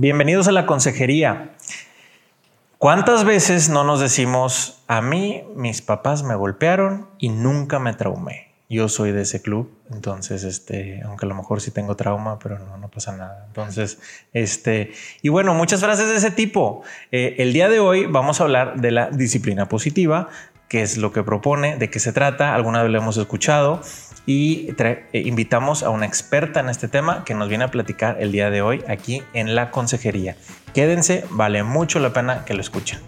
Bienvenidos a la consejería. ¿Cuántas veces no nos decimos, a mí mis papás me golpearon y nunca me traumé? Yo soy de ese club, entonces, este, aunque a lo mejor sí tengo trauma, pero no, no pasa nada. Entonces, este, y bueno, muchas frases de ese tipo. Eh, el día de hoy vamos a hablar de la disciplina positiva, qué es lo que propone, de qué se trata, alguna vez lo hemos escuchado y eh, invitamos a una experta en este tema que nos viene a platicar el día de hoy aquí en la consejería. Quédense, vale mucho la pena que lo escuchen.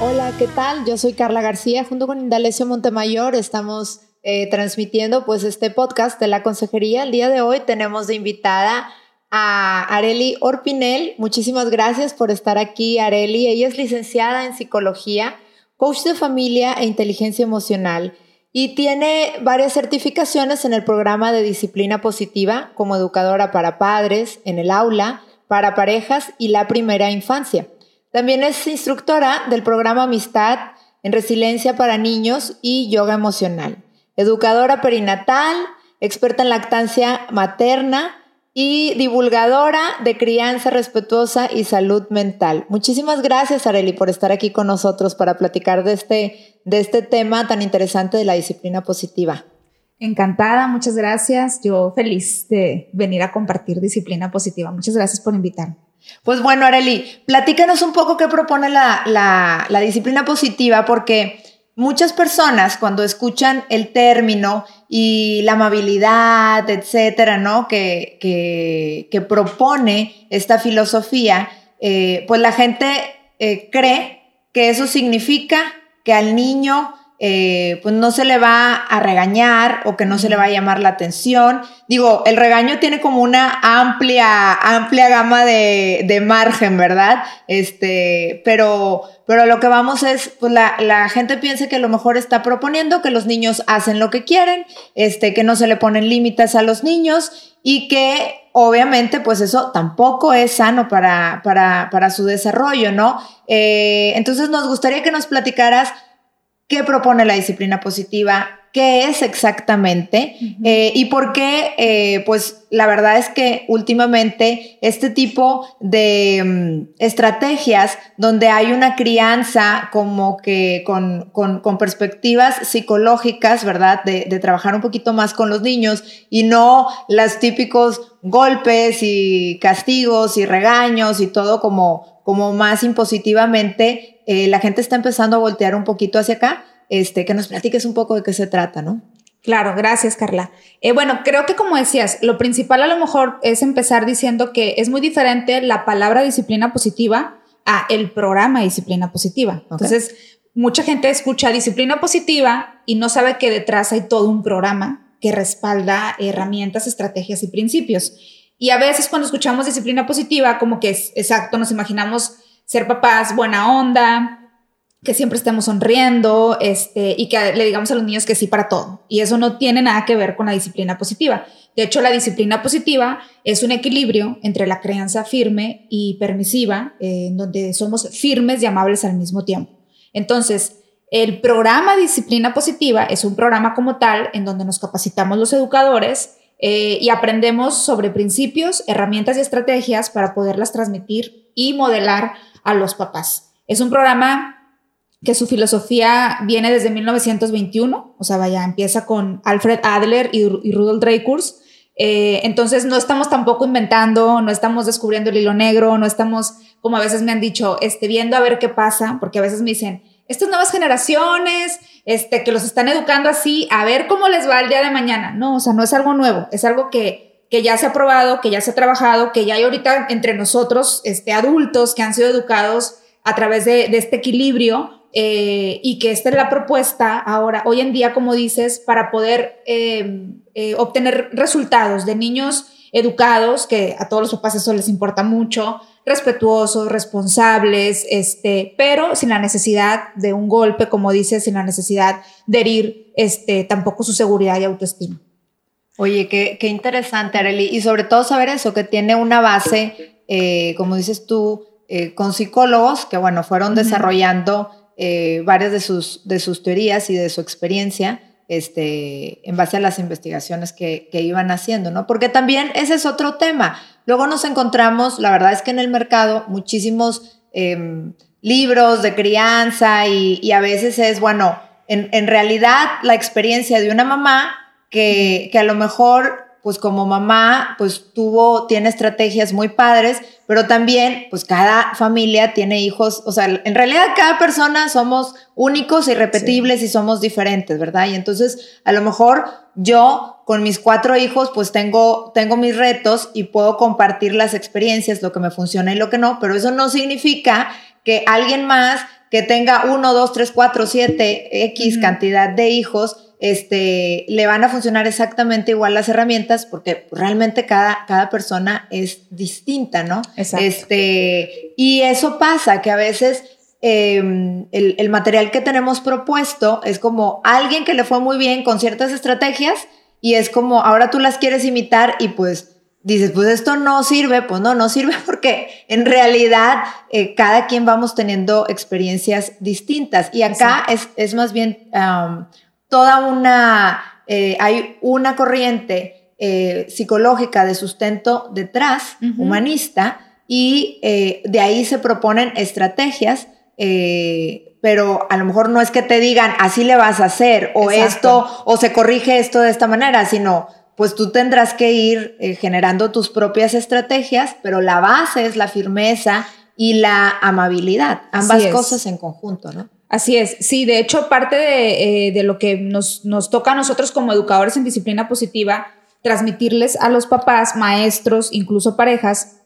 Hola, ¿qué tal? Yo soy Carla García, junto con Indalecio Montemayor estamos eh, transmitiendo pues este podcast de la consejería. El día de hoy tenemos de invitada a Areli Orpinel. Muchísimas gracias por estar aquí, Areli. Ella es licenciada en psicología, coach de familia e inteligencia emocional y tiene varias certificaciones en el programa de disciplina positiva como educadora para padres, en el aula, para parejas y la primera infancia. También es instructora del programa Amistad en resiliencia para niños y yoga emocional, educadora perinatal, experta en lactancia materna, y divulgadora de crianza respetuosa y salud mental. Muchísimas gracias, Areli, por estar aquí con nosotros para platicar de este, de este tema tan interesante de la disciplina positiva. Encantada, muchas gracias. Yo feliz de venir a compartir disciplina positiva. Muchas gracias por invitarme. Pues bueno, Areli, platícanos un poco qué propone la, la, la disciplina positiva, porque muchas personas cuando escuchan el término y la amabilidad, etcétera, ¿no? Que, que, propone esta filosofía, eh, pues la gente eh, cree que eso significa que al niño eh, pues no se le va a regañar o que no se le va a llamar la atención. Digo, el regaño tiene como una amplia, amplia gama de, de margen, ¿verdad? Este, pero, pero lo que vamos es, pues la, la, gente piensa que a lo mejor está proponiendo que los niños hacen lo que quieren, este, que no se le ponen límites a los niños y que obviamente pues eso tampoco es sano para, para, para su desarrollo, ¿no? Eh, entonces nos gustaría que nos platicaras qué propone la disciplina positiva, qué es exactamente eh, y por qué, eh, pues la verdad es que últimamente este tipo de mm, estrategias donde hay una crianza como que con, con, perspectivas psicológicas, ¿verdad? De, de, trabajar un poquito más con los niños y no los típicos golpes y castigos y regaños y todo como, como más impositivamente eh, la gente está empezando a voltear un poquito hacia acá. Este, que nos platiques un poco de qué se trata, ¿no? Claro, gracias Carla. Eh, bueno, creo que como decías, lo principal a lo mejor es empezar diciendo que es muy diferente la palabra disciplina positiva a el programa disciplina positiva. Entonces, mucha gente escucha disciplina positiva y no sabe que detrás hay todo un programa que respalda herramientas, estrategias y principios. Y a veces cuando escuchamos disciplina positiva, como que es exacto, nos imaginamos ser papás buena onda, que siempre estemos sonriendo, este, y que le digamos a los niños que sí para todo. Y eso no tiene nada que ver con la disciplina positiva. De hecho, la disciplina positiva es un equilibrio entre la crianza firme y permisiva, en donde somos firmes y amables al mismo tiempo. Entonces, el programa Disciplina Positiva es un programa como tal en donde nos capacitamos los educadores eh, y aprendemos sobre principios, herramientas y estrategias para poderlas transmitir y modelar a los papás. Es un programa que su filosofía viene desde 1921, o sea, vaya, empieza con Alfred Adler y, Rudolf Dreikurs. Eh, entonces no estamos tampoco inventando, no estamos descubriendo el hilo negro, no estamos, como a veces me han dicho, este, viendo a ver qué pasa, porque a veces me dicen, estas nuevas generaciones, este, que los están educando así, a ver cómo les va el día de mañana. No, o sea, no es algo nuevo, es algo que, que ya se ha probado, que ya se ha trabajado, que ya hay ahorita entre nosotros, este, adultos que han sido educados a través de, este equilibrio eh, y que esta es la propuesta ahora, hoy en día, como dices, para poder eh, eh, obtener resultados de niños educados, que a todos los papás eso les importa mucho, respetuosos, responsables, este, pero sin la necesidad de un golpe, como dices, sin la necesidad de herir este, tampoco su seguridad y autoestima. Oye, qué, qué interesante, Arely, y sobre todo saber eso, que tiene una base, como dices tú, con psicólogos que, bueno, fueron desarrollando eh, varias de sus, de sus teorías y de su experiencia este, en base a las investigaciones que, iban haciendo, ¿no? Porque también ese es otro tema. Luego nos encontramos, la verdad es que en el mercado, muchísimos em, libros de crianza y, a veces es, bueno, en, realidad la experiencia de una mamá que, que a lo mejor pues como mamá, pues tuvo, tiene estrategias muy padres, pero también, pues cada familia tiene hijos, o sea, en realidad cada persona somos únicos, irrepetibles y somos diferentes, ¿verdad? Y entonces, a lo mejor yo con mis cuatro hijos, pues tengo, tengo mis retos y puedo compartir las experiencias, lo que me funciona y lo que no, pero eso no significa que alguien más que tenga uno, dos, tres, cuatro, siete, X cantidad de hijos, este, le van a funcionar exactamente igual las herramientas porque realmente cada, cada persona es distinta, ¿no? Exacto. Este, y eso pasa, que a veces em, el, material que tenemos propuesto es como alguien que le fue muy bien con ciertas estrategias y es como ahora tú las quieres imitar y pues dices, pues esto no sirve, pues no, no sirve porque en realidad eh, cada quien vamos teniendo experiencias distintas y acá es, es, más bien toda una, eh, hay una corriente eh, psicológica de sustento detrás, humanista, y eh, de ahí se proponen estrategias, pero a lo mejor no es que te digan así le vas a hacer, o esto, o se corrige esto de esta manera, sino pues tú tendrás que ir generando tus propias estrategias, pero la base es la firmeza y la amabilidad, ambas cosas en conjunto, ¿no? Así es, sí, de hecho parte de, eh, lo que nos, toca a nosotros como educadores en disciplina positiva, transmitirles a los papás, maestros, incluso parejas,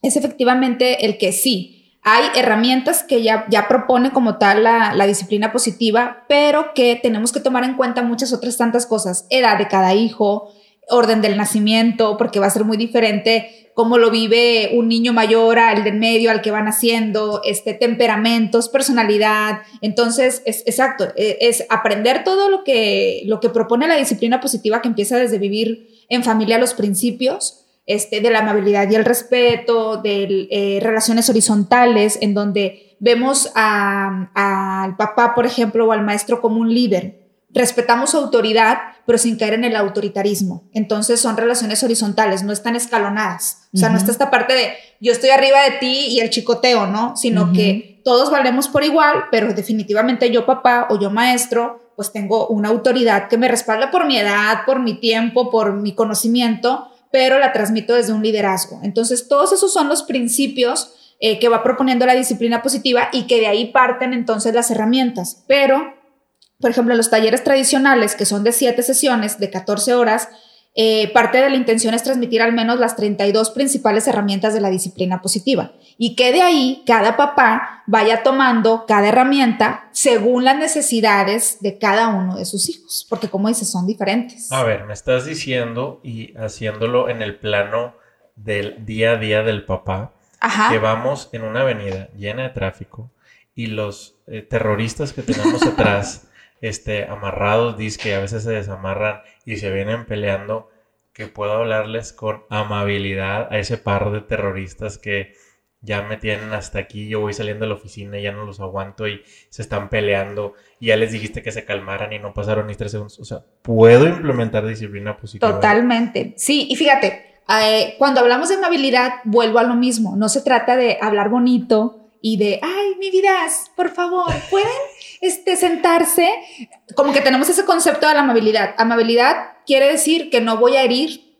es efectivamente el que sí, hay herramientas que ya, ya propone como tal la, la, disciplina positiva, pero que tenemos que tomar en cuenta muchas otras tantas cosas, edad de cada hijo, orden del nacimiento, porque va a ser muy diferente cómo lo vive un niño mayor al del medio, al que van haciendo, este, temperamentos, personalidad. Entonces, es exacto, e, es, aprender todo lo que, lo que propone la disciplina positiva que empieza desde vivir en familia los principios, este, de la amabilidad y el respeto, de eh, relaciones horizontales, en donde vemos al papá, por ejemplo, o al maestro como un líder respetamos autoridad, pero sin caer en el autoritarismo. Entonces son relaciones horizontales, no están escalonadas. O sea, no está esta parte de yo estoy arriba de ti y el chicoteo, ¿no? Sino que todos valemos por igual, pero definitivamente yo papá o yo maestro, pues tengo una autoridad que me respalda por mi edad, por mi tiempo, por mi conocimiento, pero la transmito desde un liderazgo. Entonces, todos esos son los principios eh, que va proponiendo la disciplina positiva y que de ahí parten entonces las herramientas. Pero por ejemplo, los talleres tradicionales, que son de siete sesiones de 14 horas, eh, parte de la intención es transmitir al menos las 32 principales herramientas de la disciplina positiva y que de ahí cada papá vaya tomando cada herramienta según las necesidades de cada uno de sus hijos, porque como dices, son diferentes. A ver, me estás diciendo y haciéndolo en el plano del día a día del papá, que vamos en una avenida llena de tráfico y los eh, terroristas que tenemos atrás este, amarrados, dice que a veces se desamarran y se vienen peleando, que puedo hablarles con amabilidad a ese par de terroristas que ya me tienen hasta aquí, yo voy saliendo de la oficina y ya no los aguanto y se están peleando ya les dijiste que se calmaran y no pasaron ni tres segundos. O sea, puedo implementar disciplina positiva. Totalmente. Sí, y fíjate, eh, cuando hablamos de amabilidad, vuelvo a lo mismo. No se trata de hablar bonito y de, ay, mi vida, por favor, ¿pueden? este, sentarse, como que tenemos ese concepto de la amabilidad. Amabilidad quiere decir que no voy a herir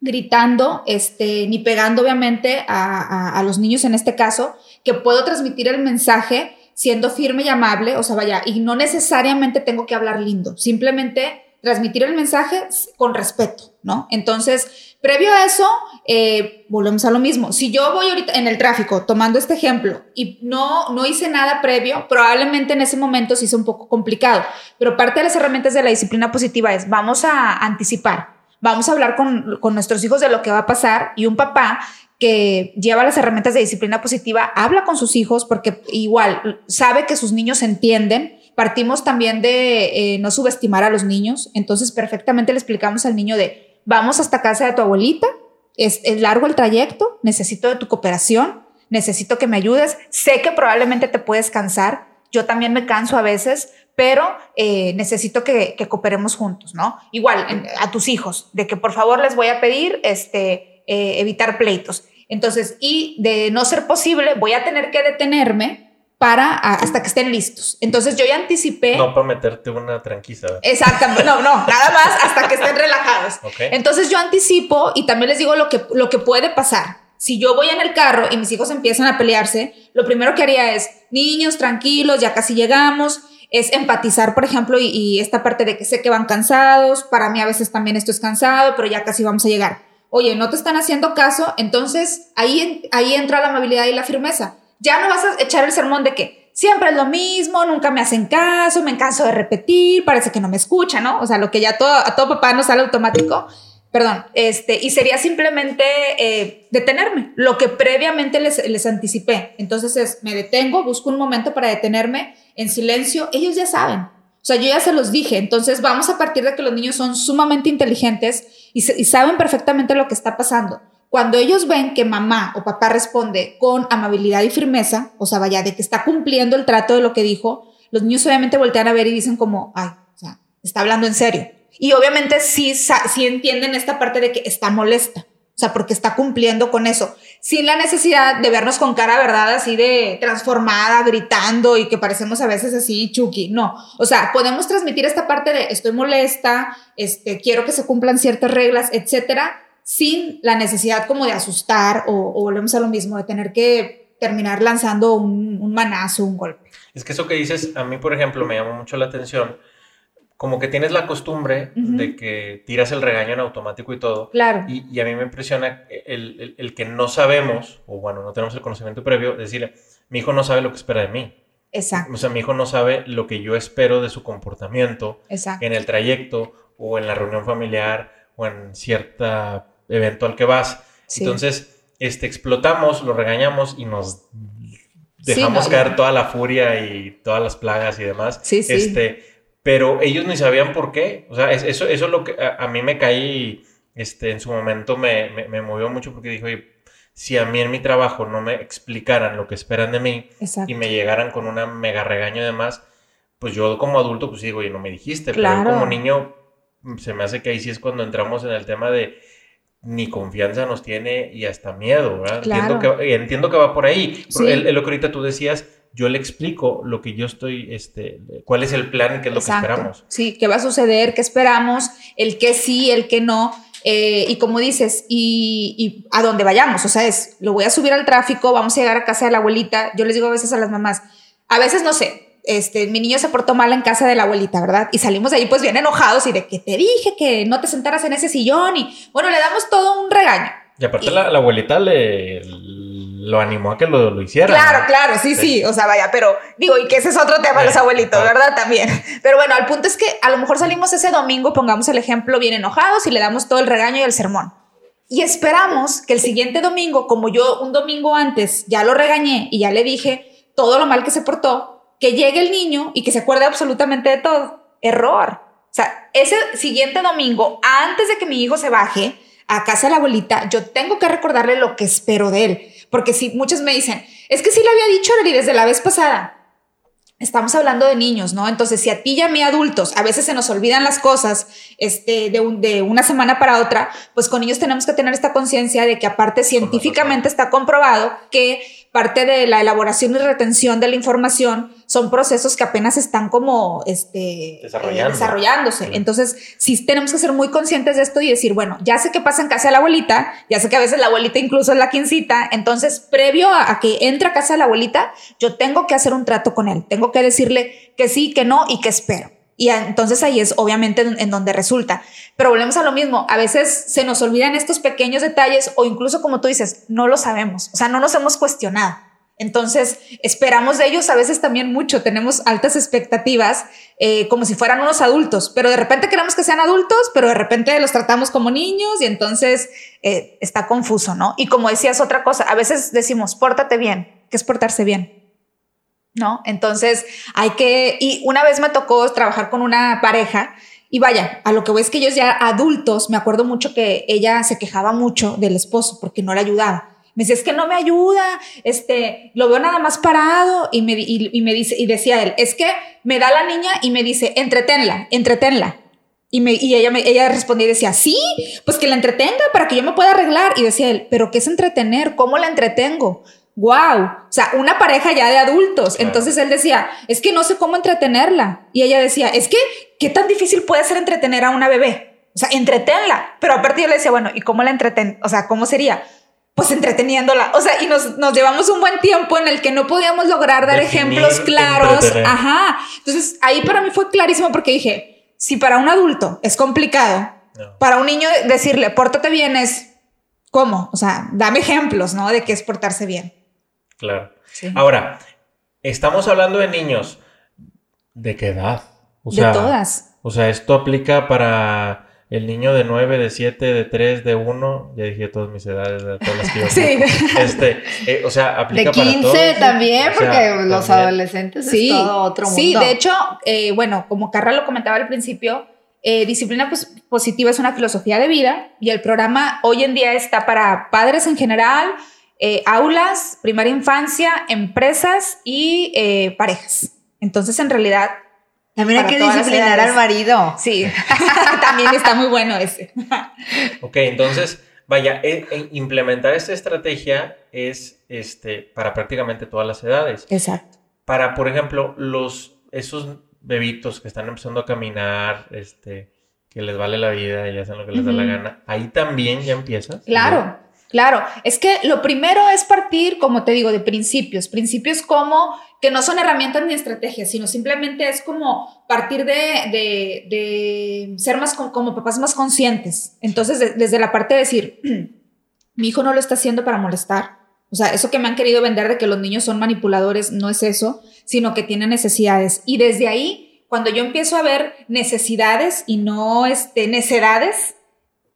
gritando, este, ni pegando obviamente a, a, los niños en este caso, que puedo transmitir el mensaje siendo firme y amable, o sea, vaya, y no necesariamente tengo que hablar lindo, simplemente transmitir el mensaje con respeto, ¿no? Entonces, previo a eso, eh, volvemos a lo mismo. Si yo voy ahorita en el tráfico, tomando este ejemplo, y no, no hice nada previo, probablemente en ese momento sí hice un poco complicado, pero parte de las herramientas de la disciplina positiva es, vamos a anticipar, vamos a hablar con, con nuestros hijos de lo que va a pasar y un papá que lleva las herramientas de disciplina positiva, habla con sus hijos porque igual sabe que sus niños entienden, Partimos también de eh, no subestimar a los niños, entonces perfectamente le explicamos al niño de, vamos hasta casa de tu abuelita, es, largo el trayecto, necesito de tu cooperación, necesito que me ayudes, sé que probablemente te puedes cansar, yo también me canso a veces, pero eh, necesito que, cooperemos juntos, ¿no? Igual a tus hijos, de que por favor les voy a pedir este, eh, evitar pleitos. Entonces, y de no ser posible, voy a tener que detenerme para hasta que estén listos. Entonces yo ya anticipé. No para meterte una tranquila. Exactamente, no, no, nada más hasta que estén relajados. Entonces yo anticipo y también les digo lo que, lo que puede pasar. Si yo voy en el carro y mis hijos empiezan a pelearse, lo primero que haría es, niños, tranquilos, ya casi llegamos, es empatizar, por ejemplo, y, esta parte de que sé que van cansados, para mí a veces también esto es cansado, pero ya casi vamos a llegar. Oye, no te están haciendo caso, entonces ahí, ahí entra la amabilidad y la firmeza. Ya no vas a echar el sermón de que siempre es lo mismo, nunca me hacen caso, me canso de repetir, parece que no me escuchan, ¿no? O sea, lo que ya todo, a todo papá nos sale automático. Perdón, este, y sería simplemente eh, detenerme, lo que previamente les, les anticipé. Entonces es, me detengo, busco un momento para detenerme en silencio, ellos ya saben. O sea, yo ya se los dije. Entonces, vamos a partir de que los niños son sumamente inteligentes y, saben perfectamente lo que está pasando. Cuando ellos ven que mamá o papá responde con amabilidad y firmeza, o sea, vaya, de que está cumpliendo el trato de lo que dijo, los niños obviamente voltean a ver y dicen como, ay, o sea, está hablando en serio. Y obviamente sí, sí entienden esta parte de que está molesta. O sea, porque está cumpliendo con eso, sin la necesidad de vernos con cara, ¿verdad? Así de transformada, gritando y que parecemos a veces así chucky. No, o sea, podemos transmitir esta parte de estoy molesta, este, quiero que se cumplan ciertas reglas, etcétera, sin la necesidad como de asustar o, volvemos a lo mismo, de tener que terminar lanzando un, un manazo, un golpe. Es que eso que dices, a mí, por ejemplo, me llama mucho la atención como que tienes la costumbre de que tiras el regaño en automático y todo. Claro. Y, a mí me impresiona el, el, que no sabemos, o bueno, no tenemos el conocimiento previo, decirle, mi hijo no sabe lo que espera de mí. Exacto. O sea, mi hijo no sabe lo que yo espero de su comportamiento en el trayecto o en la reunión familiar o en cierto evento al que vas. Entonces, este, explotamos, lo regañamos y nos dejamos caer toda la furia y todas las plagas y demás. Sí, sí. Este, pero ellos ni sabían por qué. O sea, eso, eso es lo que a, mí me caí, este, en su momento me, me, movió mucho porque dijo, si a mí en mi trabajo no me explicaran lo que esperan de mí y me llegaran con una mega regaño de más, pues yo como adulto pues digo, y no me dijiste, pero como niño se me hace que ahí sí es cuando entramos en el tema de ni confianza nos tiene y hasta miedo, ¿verdad? Entiendo, que, entiendo que va por ahí. Sí. lo que ahorita tú decías, yo le explico lo que yo estoy, este, cuál es el plan y qué es lo que esperamos. Sí, qué va a suceder, qué esperamos, el qué sí, el qué no. Eh, y como dices, y, a dónde vayamos, o sea, es, lo voy a subir al tráfico, vamos a llegar a casa de la abuelita. Yo les digo a veces a las mamás, a veces no sé, este, mi niño se portó mal en casa de la abuelita, ¿verdad? Y salimos de ahí pues bien enojados y de que te dije que no te sentaras en ese sillón y bueno, le damos todo un regaño. Y aparte la, la, abuelita le, lo animó a que lo, lo hiciera. Claro, claro, sí, sí, o sea, vaya, pero digo, y que ese es otro tema de los abuelitos, ¿verdad? También. Pero bueno, al punto es que a lo mejor salimos ese domingo, pongamos el ejemplo, bien enojados y le damos todo el regaño y el sermón. Y esperamos que el siguiente domingo, como yo un domingo antes ya lo regañé y ya le dije todo lo mal que se portó, que llegue el niño y que se acuerde absolutamente de todo. Error. O sea, ese siguiente domingo, antes de que mi hijo se baje a casa de la abuelita, yo tengo que recordarle lo que espero de él. Porque si muchos me dicen, es que sí le había dicho Lori desde la vez pasada. Estamos hablando de niños, ¿no? Entonces, si a ti y a mí adultos a veces se nos olvidan las cosas este, de, de una semana para otra, pues con niños tenemos que tener esta conciencia de que aparte científicamente está comprobado que parte de la elaboración y retención de la información son procesos que apenas están como este, eh, desarrollándose. Entonces, sí tenemos que ser muy conscientes de esto y decir, bueno, ya sé que pasa en casa de la abuelita, ya sé que a veces la abuelita incluso es la quincita, entonces, previo a, que entre a casa de la abuelita, yo tengo que hacer un trato con él, tengo que decirle que sí, que no y que espero. Y entonces ahí es obviamente en donde resulta. Pero volvemos a lo mismo, a veces se nos olvidan estos pequeños detalles o incluso como tú dices, no lo sabemos, o sea, no nos hemos cuestionado. Entonces, esperamos de ellos a veces también mucho, tenemos altas expectativas, eh, como si fueran unos adultos, pero de repente queremos que sean adultos, pero de repente los tratamos como niños y entonces eh, está confuso, ¿no? Y como decías otra cosa, a veces decimos, pórtate bien, ¿qué es portarse bien? ¿no? Entonces hay que, y una vez me tocó trabajar con una pareja y vaya, a lo que voy es que ellos ya adultos, me acuerdo mucho que ella se quejaba mucho del esposo porque no le ayudaba. Me dice, es que no me ayuda, este, lo veo nada más parado y me, y, me dice, y decía él, es que me da la niña y me dice, entretenla, entretenla. Y, me, y ella, me, ella respondía y decía, sí, pues que la entretenga para que yo me pueda arreglar. Y decía él, pero ¿qué es entretener? ¿Cómo la entretengo? Wow, o sea, una pareja ya de adultos. Entonces él decía, es que no sé cómo entretenerla. Y ella decía, es que, ¿qué tan difícil puede ser entretener a una bebé? O sea, entretenla. Pero aparte yo le decía, bueno, ¿y cómo la entreten? O sea, ¿cómo sería? pues entreteniéndola. O sea, y nos, nos, llevamos un buen tiempo en el que no podíamos lograr dar ejemplos claros. Ajá. Entonces, ahí para mí fue clarísimo porque dije, si para un adulto es complicado, para un niño decirle, pórtate bien es, ¿cómo? O sea, dame ejemplos, ¿no? De qué es portarse bien. Claro. Ahora, estamos hablando de niños. ¿De qué edad? de todas. O sea, esto aplica para el niño de 9, de 7, de 3, de 1, ya dije todas mis edades, todas las que yo Sí. Este, eh, o sea, aplica de 15 también, porque los adolescentes sí, es todo otro mundo. Sí, de hecho, eh, bueno, como Carla lo comentaba al principio, eh, disciplina positiva es una filosofía de vida y el programa hoy en día está para padres en general, aulas, primaria infancia, empresas y parejas. Entonces, en realidad, también hay que disciplinar al marido. Sí, también está muy bueno ese. ok, entonces, vaya, e, e implementar esta estrategia es este, para prácticamente todas las edades. Exacto. Para, por ejemplo, los, esos bebitos que están empezando a caminar, este, que les vale la vida y hacen lo que les da la gana, ahí también ya empiezas. Claro. Claro, es que lo primero es partir, como te digo, de principios. Principios como que no son herramientas ni estrategias, sino simplemente es como partir de, de, ser más como papás más conscientes. Entonces, desde la parte de decir, mi hijo no lo está haciendo para molestar. O sea, eso que me han querido vender de que los niños son manipuladores no es eso, sino que tienen necesidades. Y desde ahí, cuando yo empiezo a ver necesidades y no este, necedades,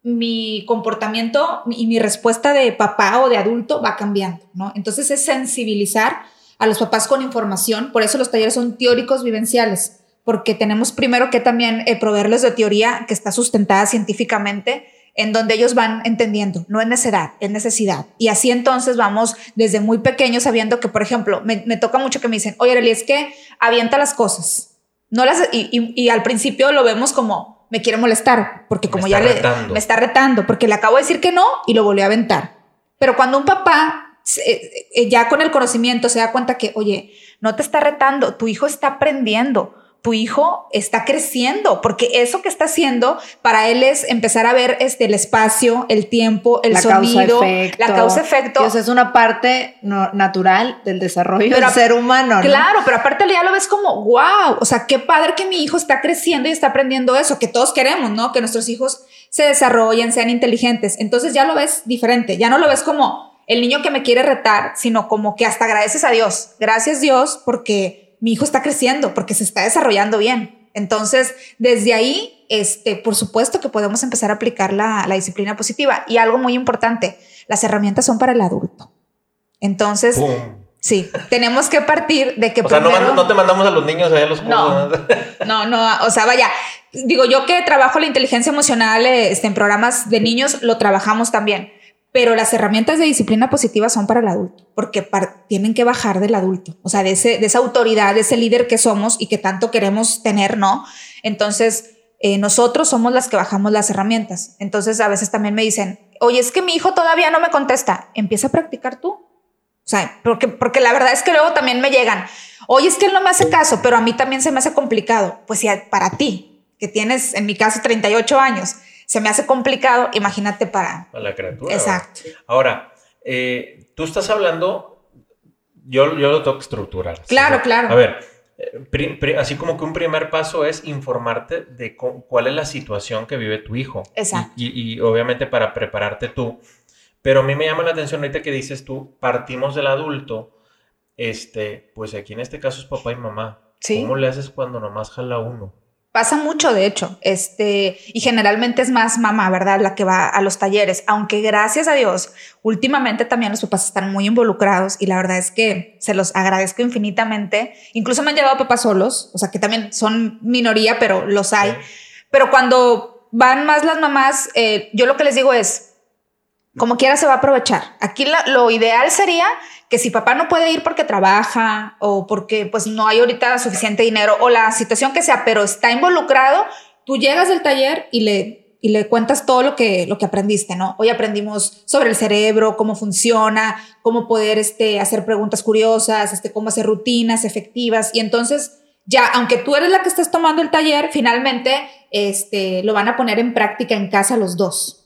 mi comportamiento y mi respuesta de papá o de adulto va cambiando, ¿no? Entonces es sensibilizar a los papás con información, por eso los talleres son teóricos vivenciales, porque tenemos primero que también eh, proveerles de teoría que está sustentada científicamente, en donde ellos van entendiendo, no es necesidad, es necesidad. Y así entonces vamos desde muy pequeños sabiendo que, por ejemplo, me, toca mucho que me dicen, oye, Arely, es que avienta las cosas. No las, y al principio lo vemos como, me quiere molestar, porque como ya le, me está retando, porque le acabo de decir que no y lo volvió a aventar. Pero cuando un papá eh, eh, ya con el conocimiento se da cuenta que, oye, no te está retando, tu hijo está aprendiendo tu hijo está creciendo, porque eso que está haciendo para él es empezar a ver este, el espacio, el tiempo, el sonido, la causa-efecto. es una parte natural del desarrollo del ser humano. Claro, pero aparte ya lo ves como, wow, o sea, qué padre que mi hijo está creciendo y está aprendiendo eso, que todos queremos, ¿no? Que nuestros hijos se desarrollen, sean inteligentes. Entonces ya lo ves diferente, ya no lo ves como el niño que me quiere retar, sino como que hasta agradeces a Dios. Gracias Dios porque mi hijo está creciendo porque se está desarrollando bien. Entonces, desde ahí, este, por supuesto que podemos empezar a aplicar la, disciplina positiva. Y algo muy importante, las herramientas son para el adulto. Entonces, sí, tenemos que partir de que... O sea, no, te mandamos a los niños a los cursos. No, no, no, o sea, vaya, digo yo que trabajo la inteligencia emocional este, en programas de niños, lo trabajamos también pero las herramientas de disciplina positiva son para el adulto, porque tienen que bajar del adulto, o sea, de, esa autoridad, de ese líder que somos y que tanto queremos tener, ¿no? Entonces, eh, nosotros somos las que bajamos las herramientas. Entonces, a veces también me dicen, oye, es que mi hijo todavía no me contesta, empieza a practicar tú. O sea, porque, porque la verdad es que luego también me llegan, oye, es que él no me hace caso, pero a mí también se me hace complicado. Pues si para ti, que tienes en mi caso 38 años, se me hace complicado, imagínate para... Para la criatura. Exacto. Ahora, eh, tú estás hablando, yo, yo lo tengo que estructurar. Claro, claro. A ver, eh, así como que un primer paso es informarte de cuál es la situación que vive tu hijo. Exacto. Y, obviamente para prepararte tú. Pero a mí me llama la atención ahorita que dices tú, partimos del adulto, este, pues aquí en este caso es papá y mamá. ¿Sí? ¿Cómo le haces cuando nomás jala uno? Pasa mucho, de hecho, este, y generalmente es más mamá, ¿verdad? La que va a los talleres, aunque gracias a Dios, últimamente también los papás están muy involucrados y la verdad es que se los agradezco infinitamente. Incluso me han llevado papás solos, o sea, que también son minoría, pero los hay. Pero cuando van más las mamás, eh, yo lo que les digo es, como quiera se va a aprovechar. Aquí lo ideal sería que si papá no puede ir porque trabaja o porque pues no hay ahorita suficiente dinero o la situación que sea, pero está involucrado, tú llegas del taller y le y le cuentas todo lo que, lo que aprendiste, ¿no? Hoy aprendimos sobre el cerebro, cómo funciona, cómo poder este, hacer preguntas curiosas, este, cómo hacer rutinas efectivas. Y entonces, ya, aunque tú eres la que estás tomando el taller, finalmente este, lo van a poner en práctica en casa los dos.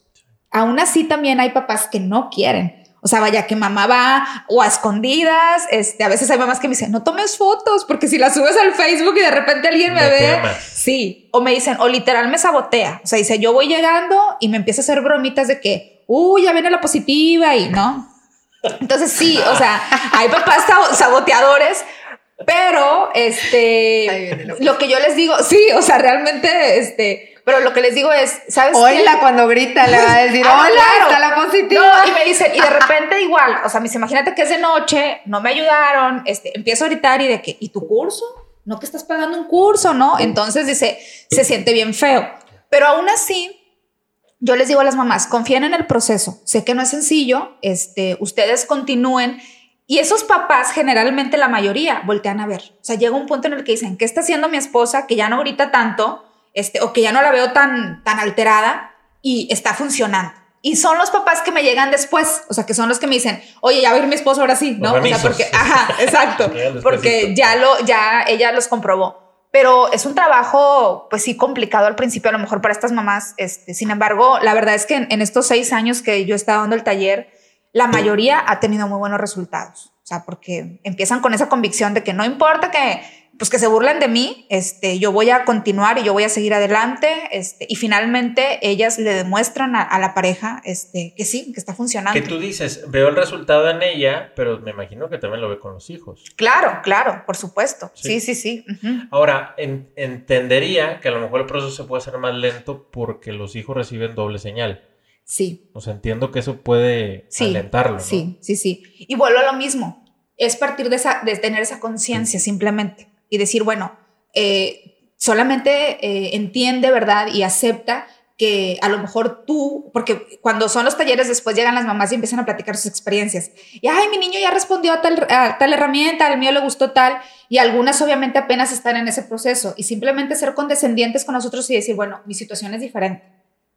Aún así, también hay papás que no quieren. O sea, vaya que mamá va o a escondidas. Este, a veces hay mamás que me dicen, no tomes fotos, porque si las subes al Facebook y de repente alguien me, ve, sí. O me dicen, o literal me sabotea. O sea, dice, yo voy llegando y me empieza a hacer bromitas de que, uy, ya viene la positiva y no. Entonces sí, o sea, hay papás saboteadores, pero este, lo que yo les digo, sí, o sea, realmente, este, pero lo que les digo es, ¿sabes Hola, cuando grita le va a decir, ah, hola, está la positiva. y me dicen, y de repente igual, o sea, me imagínate que es de noche, no me ayudaron, este, empiezo a gritar y de que, ¿y tu curso? No que estás pagando un curso, ¿no? Entonces dice, se siente bien feo. Pero aún así, yo les digo a las mamás, confíen en el proceso. Sé que no es sencillo, este, ustedes continúen. Y esos papás, generalmente la mayoría, voltean a ver. O sea, llega un punto en el que dicen, ¿qué está haciendo mi esposa que ya no grita tanto? Este, o que ya no la veo tan, tan alterada y está funcionando. Y son los papás que me llegan después, o sea, que son los que me dicen, oye, ya va a ir mi esposo ahora sí, ¿no? O sea, porque, ajá, exacto, porque ya lo, ya ella los comprobó. Pero es un trabajo, pues sí, complicado al principio, a lo mejor para estas mamás. Este, sin embargo, la verdad es que en, en estos seis años que yo he estado dando el taller, la mayoría ha tenido muy buenos resultados. O sea, porque empiezan con esa convicción de que no importa que pues que se burlen de mí, este, yo voy a continuar y yo voy a seguir adelante, este, y finalmente ellas le demuestran a, la pareja, este, que sí, que está funcionando. Que tú dices, veo el resultado en ella, pero me imagino que también lo ve con los hijos. Claro, claro, por supuesto. Sí, sí, sí. Ahora, entendería que a lo mejor el proceso se puede hacer más lento porque los hijos reciben doble señal. Sí. O sea, entiendo que eso puede alentarlo. Sí, sí, sí. Y vuelvo a lo mismo. Es partir de, esa, de tener esa conciencia simplemente y decir, bueno, eh, solamente eh, entiende, ¿verdad? Y acepta que a lo mejor tú, porque cuando son los talleres después llegan las mamás y empiezan a platicar sus experiencias. Y, ay, mi niño ya respondió a tal, a tal herramienta, al mío le gustó tal, y algunas obviamente apenas están en ese proceso. Y simplemente ser condescendientes con nosotros y decir, bueno, mi situación es diferente.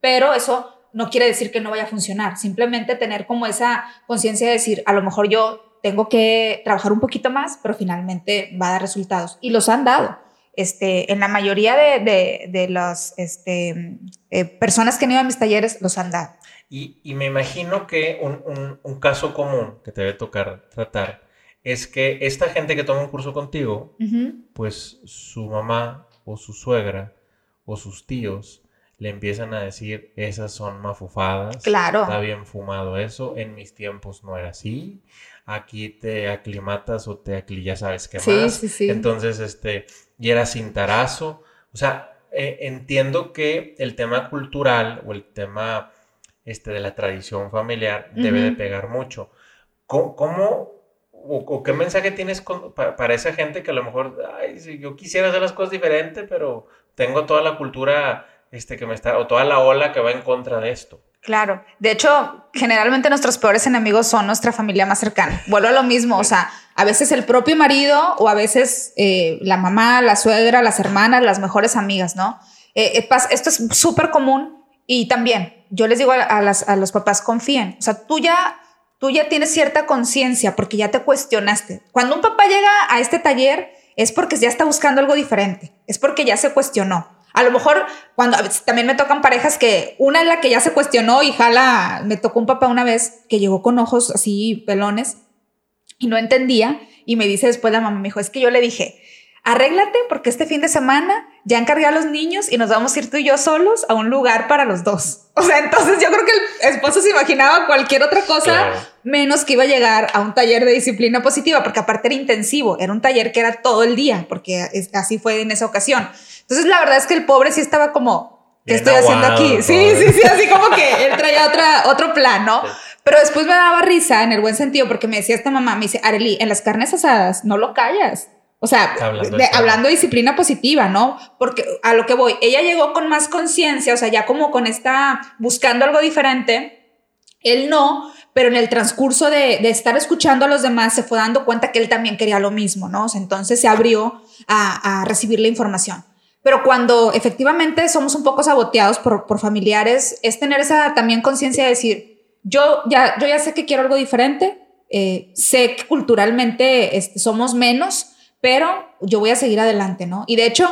Pero eso no quiere decir que no vaya a funcionar, simplemente tener como esa conciencia de decir, a lo mejor yo tengo que trabajar un poquito más, pero finalmente va a dar resultados. Y los han dado. Este, en la mayoría de, de, las este, eh, personas que han ido a mis talleres los han dado. Y, y me imagino que un, un, caso común que te debe tocar tratar es que esta gente que toma un curso contigo, pues su mamá o su suegra o sus tíos le empiezan a decir, esas son mafufadas. Claro. Está bien fumado eso, en mis tiempos no era así aquí te aclimatas o te acli ya sabes qué más. Sí, sí. Entonces, este, y era cintarazo. O sea, eh, entiendo que el tema cultural o el tema este, de la tradición familiar debe de pegar mucho. ¿Cómo, o, qué mensaje tienes para, esa gente que a lo mejor, ay, si yo quisiera hacer las cosas diferentes, pero tengo toda la cultura este, que me está, o toda la ola que va en contra de esto? Claro. De hecho, generalmente nuestros peores enemigos son nuestra familia más cercana. Vuelvo a lo mismo. O sea, a veces el propio marido o a veces eh, la mamá, la suegra, las hermanas, las mejores amigas, ¿no? Eh, eh, esto es súper común y también yo les digo a, los papás, confíen. O sea, tú ya, tú ya tienes cierta conciencia porque ya te cuestionaste. Cuando un papá llega a este taller es porque ya está buscando algo diferente, es porque ya se cuestionó. A lo mejor cuando también me tocan parejas que una es la que ya se cuestionó y jala, me tocó un papá una vez que llegó con ojos así pelones y no entendía y me dice después la mamá, me dijo, es que yo le dije, arréglate porque este fin de semana ya encargué a los niños y nos vamos a ir tú y yo solos a un lugar para los dos. O sea, entonces yo creo que el esposo se imaginaba cualquier otra cosa menos que iba a llegar a un taller de disciplina positiva, porque aparte era intensivo, era un taller que era todo el día, porque así fue en esa ocasión. Entonces la verdad es que el pobre sí estaba como, ¿qué estoy haciendo aquí? Sí, sí, sí, así como que él traía otra, otro plan, ¿no? Pero después me daba risa en el buen sentido, porque me decía esta mamá, me dice, Arely, en las carnes asadas no lo callas. O sea, hablando de, disciplina positiva, ¿no? Porque a lo que voy, ella llegó con más conciencia, o sea, ya como con esta, buscando algo diferente. Él no, pero en el transcurso de, estar escuchando a los demás se fue dando cuenta que él también quería lo mismo, ¿no? entonces se abrió a, recibir la información. Pero cuando efectivamente somos un poco saboteados por, familiares, es tener esa también conciencia de decir, yo ya, yo ya sé que quiero algo diferente, eh, sé que culturalmente este, somos menos, pero yo voy a seguir adelante, ¿no? Y de hecho,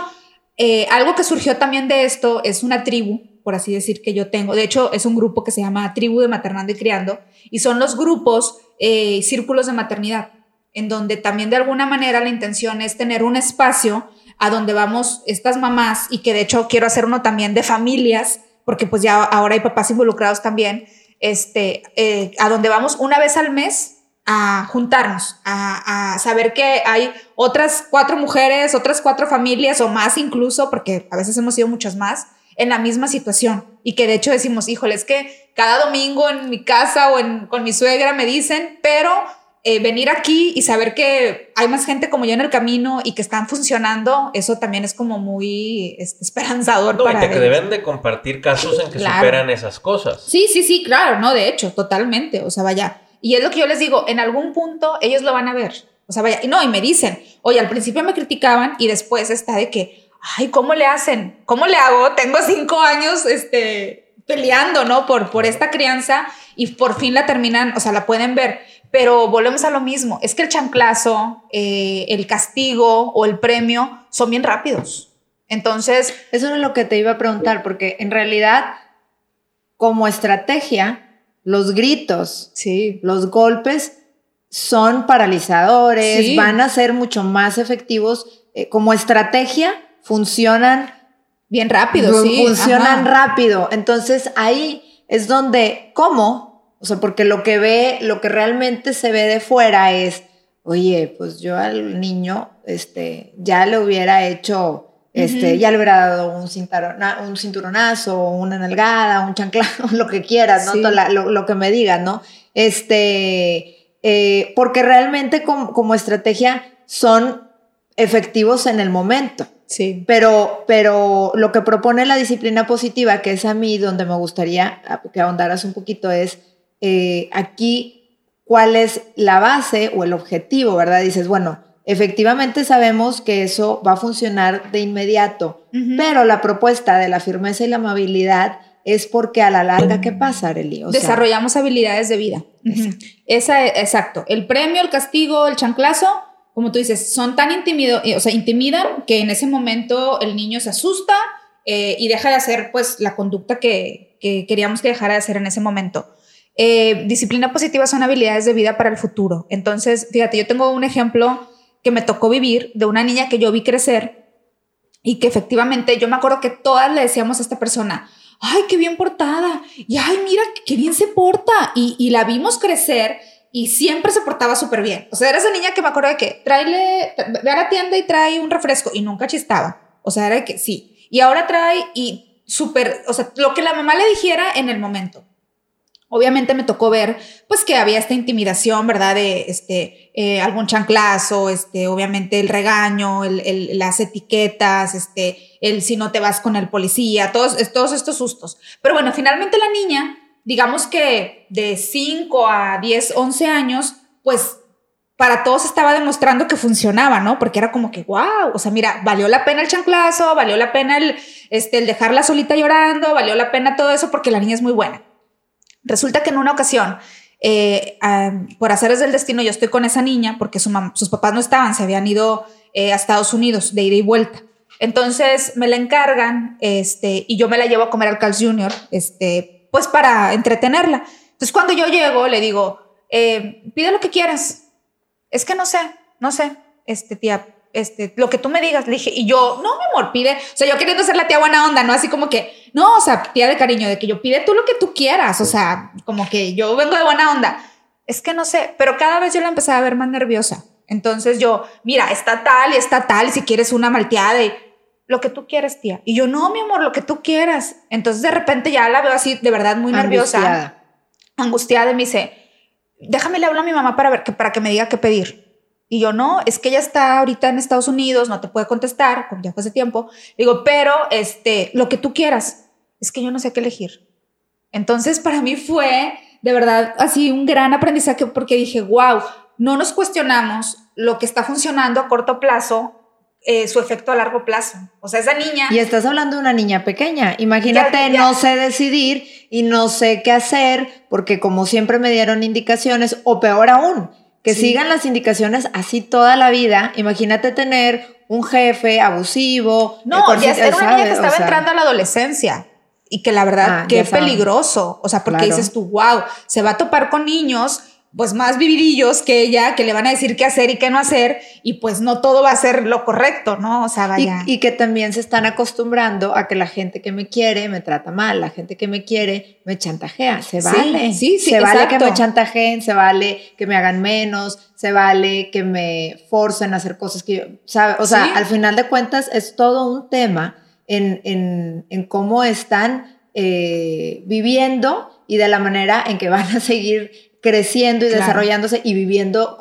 eh, algo que surgió también de esto es una tribu por así decir, que yo tengo. De hecho, es un grupo que se llama Tribu de Maternando y Criando y son los grupos, eh, círculos de maternidad, en donde también de alguna manera la intención es tener un espacio a donde vamos estas mamás y que de hecho quiero hacer uno también de familias, porque pues ya ahora hay papás involucrados también, este, eh, a donde vamos una vez al mes a juntarnos, a, saber que hay otras cuatro mujeres, otras cuatro familias o más incluso, porque a veces hemos sido muchas más, en la misma situación. Y que de hecho decimos, híjole, es que cada domingo en mi casa o con mi suegra me dicen, pero eh, venir aquí y saber que hay más gente como yo en el camino y que están funcionando, eso también es como muy este, esperanzador. No, para y que deben de compartir casos en que superan esas cosas. Sí, sí, sí, claro, no, de hecho, totalmente, o sea, vaya. Y es lo que yo les digo, en algún punto ellos lo van a ver. O sea, vaya, y no, y me dicen, oye, al principio me criticaban y después está de que, ay, ¿cómo le hacen? ¿Cómo le hago? Tengo cinco años, este, peleando, ¿no? Por, por esta crianza y por fin la terminan, o sea, la pueden ver. Pero volvemos a lo mismo, es que el chanclazo, eh, el castigo o el premio son bien rápidos. Entonces... Eso es lo que te iba a preguntar, porque en realidad, como estrategia, los gritos, sí. los golpes son paralizadores, van a ser mucho más efectivos eh, como estrategia funcionan bien rápido, sí. Funcionan rápido. Entonces ahí es donde, ¿cómo? O sea, porque lo que ve, lo que realmente se ve de fuera es, oye, pues yo al niño, este, ya le hubiera hecho, este, ya le hubiera dado un, cinturona, un cinturonazo, una nalgada, un chanclazo, lo que quieras, ¿no? lo, que me digas, ¿no? Este, eh, porque realmente como estrategia son efectivos en el momento. Sí. Pero, pero lo que propone la disciplina positiva, que es a mí donde me gustaría que ahondaras un poquito, es eh, aquí cuál es la base o el objetivo, ¿verdad? Dices, bueno, efectivamente sabemos que eso va a funcionar de inmediato, pero la propuesta de la firmeza y la amabilidad es porque a la larga, ¿qué pasa, Arely? Desarrollamos habilidades de vida. Esa, exacto. El premio, el castigo, el chanclazo como tú dices, son tan intimido, eh, o sea, intimidan que en ese momento el niño se asusta eh, y deja de hacer pues la conducta que, queríamos que dejara de hacer en ese momento. Eh, disciplina positiva son habilidades de vida para el futuro. Entonces, fíjate, yo tengo un ejemplo que me tocó vivir de una niña que yo vi crecer y que efectivamente yo me acuerdo que todas le decíamos a esta persona, ay, qué bien portada, y ay, mira, qué bien se porta, y, la vimos crecer y siempre se portaba súper bien. O sea, era esa niña que me acuerdo de que tráele, ve a la tienda y trae un refresco y nunca chistaba. O sea, era de que sí. Y ahora trae y súper, o sea, lo que la mamá le dijera en el momento. Obviamente me tocó ver, pues, que había esta intimidación, ¿verdad? De, este, eh, algún chanclazo, este, obviamente el regaño, el, las etiquetas, este, el si no te vas con el policía, todos, todos estos sustos. Pero bueno, finalmente la niña digamos que de 5 a 10, 11 años, pues para todos estaba demostrando que funcionaba, ¿no? Porque era como que, wow, o sea, mira, valió la pena el chanclazo, valió la pena el, este, el dejarla solita llorando, valió la pena todo eso porque la niña es muy buena. Resulta que en una ocasión, eh, por hacer del destino, yo estoy con esa niña porque sus papás no estaban, se habían ido eh, a Estados Unidos de ida y vuelta. Entonces me la encargan este, y yo me la llevo a comer al Carl's Jr., este, pues para entretenerla. Entonces cuando yo llego, le digo, eh, pide lo que quieras. Es que no sé, no sé, este tía, este, lo que tú me digas. Le dije, y yo, no, mi amor, pide. O sea, yo queriendo ser la tía buena onda, ¿no? Así como que, no, o sea, tía de cariño, de que yo pide tú lo que tú quieras. O sea, como que yo vengo de buena onda. Es que no sé, pero cada vez yo la empecé a ver más nerviosa. Entonces yo, mira, está tal y está tal, si quieres una malteada y lo que tú quieres, tía. Y yo, no, mi amor, lo que tú quieras. Entonces de repente ya la veo así, de verdad, muy nerviosa. Angustiada. Angustiada y me dice, déjame le hablo a mi mamá para ver que, para que me diga qué pedir. Y yo, no, es que ella está ahorita en Estados Unidos, no te puede contestar, ya fue hace tiempo. Digo, pero este, lo que tú quieras. Es que yo no sé qué elegir. Entonces para mí fue de verdad, así un gran aprendizaje porque dije, wow, no nos cuestionamos lo que está funcionando a corto plazo eh, su efecto a largo plazo. O sea, esa niña... Y estás hablando de una niña pequeña. Imagínate, no sé decidir y no sé qué hacer porque como siempre me dieron indicaciones, o peor aún, que sigan las indicaciones así toda la vida. Imagínate tener un jefe abusivo. No, ya era una niña que estaba entrando a la adolescencia y que la verdad, ah, qué peligroso. O sea, porque dices tú, wow, se va a topar con niños pues más vividillos que ella, que le van a decir qué hacer y qué no hacer, y pues no todo va a ser lo correcto, ¿no? O sea, vaya. Y, que también se están acostumbrando a que la gente que me quiere me trata mal, la gente que me quiere me chantajea, se vale. Sí, sí, Se vale que me chantajeen, se vale que me hagan menos, se vale que me forcen a hacer cosas que yo, ¿sabe? O sea, al final de cuentas es todo un tema en, en, en cómo están eh, viviendo y de la manera en que van a seguir creciendo y desarrollándose y viviendo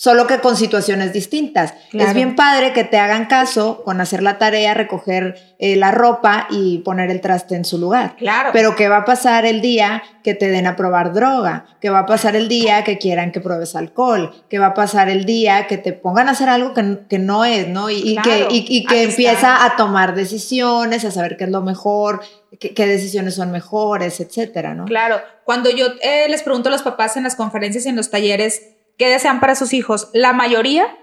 solo que con situaciones distintas. Es bien padre que te hagan caso con hacer la tarea, recoger eh, la ropa y poner el traste en su lugar. Claro. Pero ¿qué va a pasar el día que te den a probar droga? ¿Qué va a pasar el día que quieran que pruebes alcohol? ¿Qué va a pasar el día que te pongan a hacer algo que, no es, ¿no? Y, que, y, que empieza a tomar decisiones, a saber qué es lo mejor, qué, decisiones son mejores, etcétera, ¿no? Claro. Cuando yo eh, les pregunto a los papás en las conferencias y en los talleres, ¿Qué desean para sus hijos? La mayoría,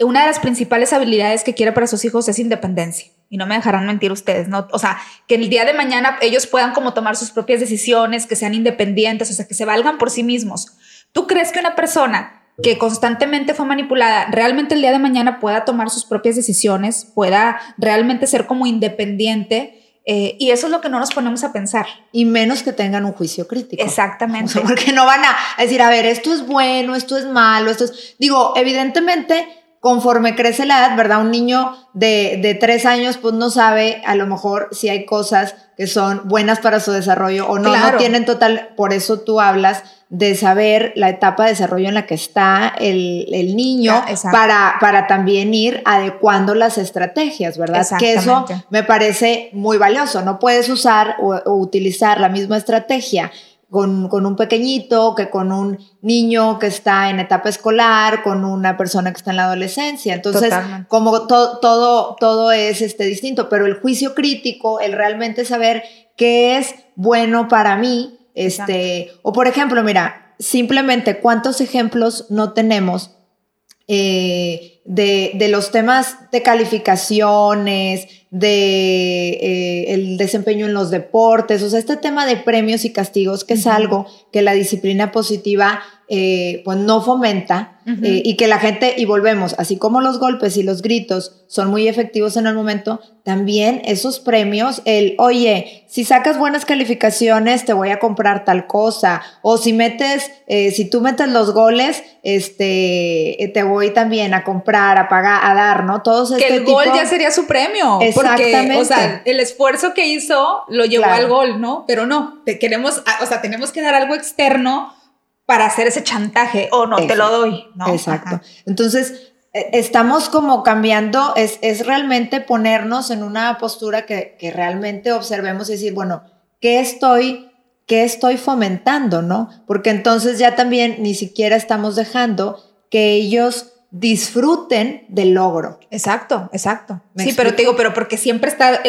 una de las principales habilidades que quiere para sus hijos es independencia. Y no me dejarán mentir ustedes, ¿no? O sea, que el día de mañana ellos puedan como tomar sus propias decisiones, que sean independientes, o sea, que se valgan por sí mismos. ¿Tú crees que una persona que constantemente fue manipulada, realmente el día de mañana pueda tomar sus propias decisiones, pueda realmente ser como independiente eh, y eso es lo que no nos ponemos a pensar. Y menos que tengan un juicio crítico. Exactamente. porque no van a decir, a ver, esto es bueno, esto es malo, esto es... Digo, evidentemente, conforme crece la edad, ¿verdad? Un niño de, de tres años, pues no sabe a lo mejor si hay cosas que son buenas para su desarrollo o no, no tienen total, por eso tú hablas de saber la etapa de desarrollo en la que está el, el niño para, para también ir adecuando las estrategias, ¿verdad? Que eso me parece muy valioso. No puedes usar o, utilizar la misma estrategia con, con, un pequeñito que con un niño que está en etapa escolar, con una persona que está en la adolescencia. Entonces, como todo, todo es este, distinto, pero el juicio crítico, el realmente saber qué es bueno para mí, este, o por ejemplo, mira, simplemente cuántos ejemplos no tenemos eh, de, los temas de calificaciones, de eh, desempeño en los deportes, o sea, este tema de premios y castigos, que es algo que la disciplina positiva eh, pues no fomenta eh, y que la gente, y volvemos, así como los golpes y los gritos son muy efectivos en el momento, también esos premios, el, oye, si sacas buenas calificaciones, te voy a comprar tal cosa, o si metes, eh, si tú metes los goles, este, te voy también a comprar, a pagar, a dar, ¿no? Todos que este el gol ya sería su premio. Exactamente. Porque, o sea, el esfuerzo que hizo lo llevó al gol, ¿no? Pero no, te queremos, o sea, tenemos que dar algo externo para hacer ese chantaje o no te lo doy. ¿no? Exacto. Entonces, e, estamos como cambiando, es, es, realmente ponernos en una postura que, que, realmente observemos y decir, bueno, ¿qué estoy, ¿qué estoy fomentando? ¿no? Porque entonces ya también ni siquiera estamos dejando que ellos disfruten del logro. Exacto, exacto. Sí, pero te digo, pero porque siempre está,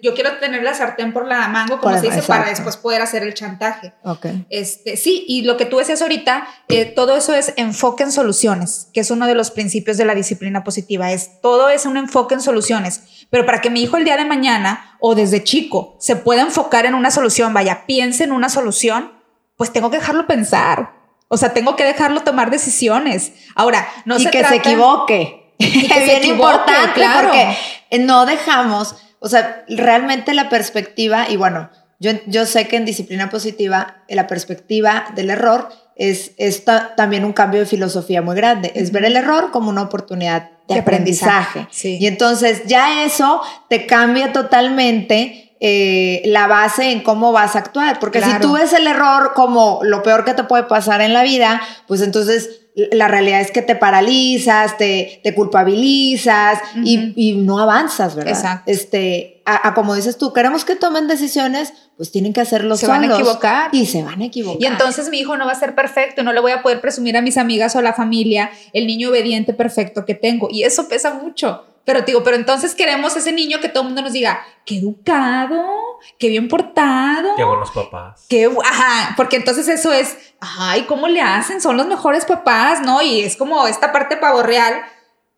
yo quiero tener la sartén por la mango, como se dice, para después poder hacer el chantaje. Ok. Este, sí, y lo que tú decías ahorita, eh, todo eso es enfoque en soluciones, que es uno de los principios de la disciplina positiva, es todo es un enfoque en soluciones, pero para que mi hijo el día de mañana o desde chico se pueda enfocar en una solución, vaya, piense en una solución, pues tengo que dejarlo pensar. O sea, tengo que dejarlo tomar decisiones. Ahora, no y que se equivoque. Y que es bien importante claro. porque no dejamos, o sea, realmente la perspectiva, y bueno, yo, yo sé que en disciplina positiva la perspectiva del error es, es también un cambio de filosofía muy grande, es ver el error como una oportunidad de, aprendizaje. Y entonces ya eso te cambia totalmente eh, la base en cómo vas a actuar. Porque si tú ves el error como lo peor que te puede pasar en la vida, pues entonces la realidad es que te paralizas, te, te culpabilizas y, y, no avanzas, ¿verdad? Exacto. Este, a, como dices tú, queremos que tomen decisiones, pues tienen que hacerlo Se van a equivocar. Y se van a equivocar. Y entonces mi hijo no va a ser perfecto, no le voy a poder presumir a mis amigas o a la familia el niño obediente perfecto que tengo. Y eso pesa mucho. Pero digo, pero entonces queremos ese niño que todo el mundo nos diga, qué educado, qué bien portado. Qué buenos papás. Qué, ajá, porque entonces eso es, ay, ¿cómo le hacen? Son los mejores papás, ¿no? Y es como esta parte pavo real,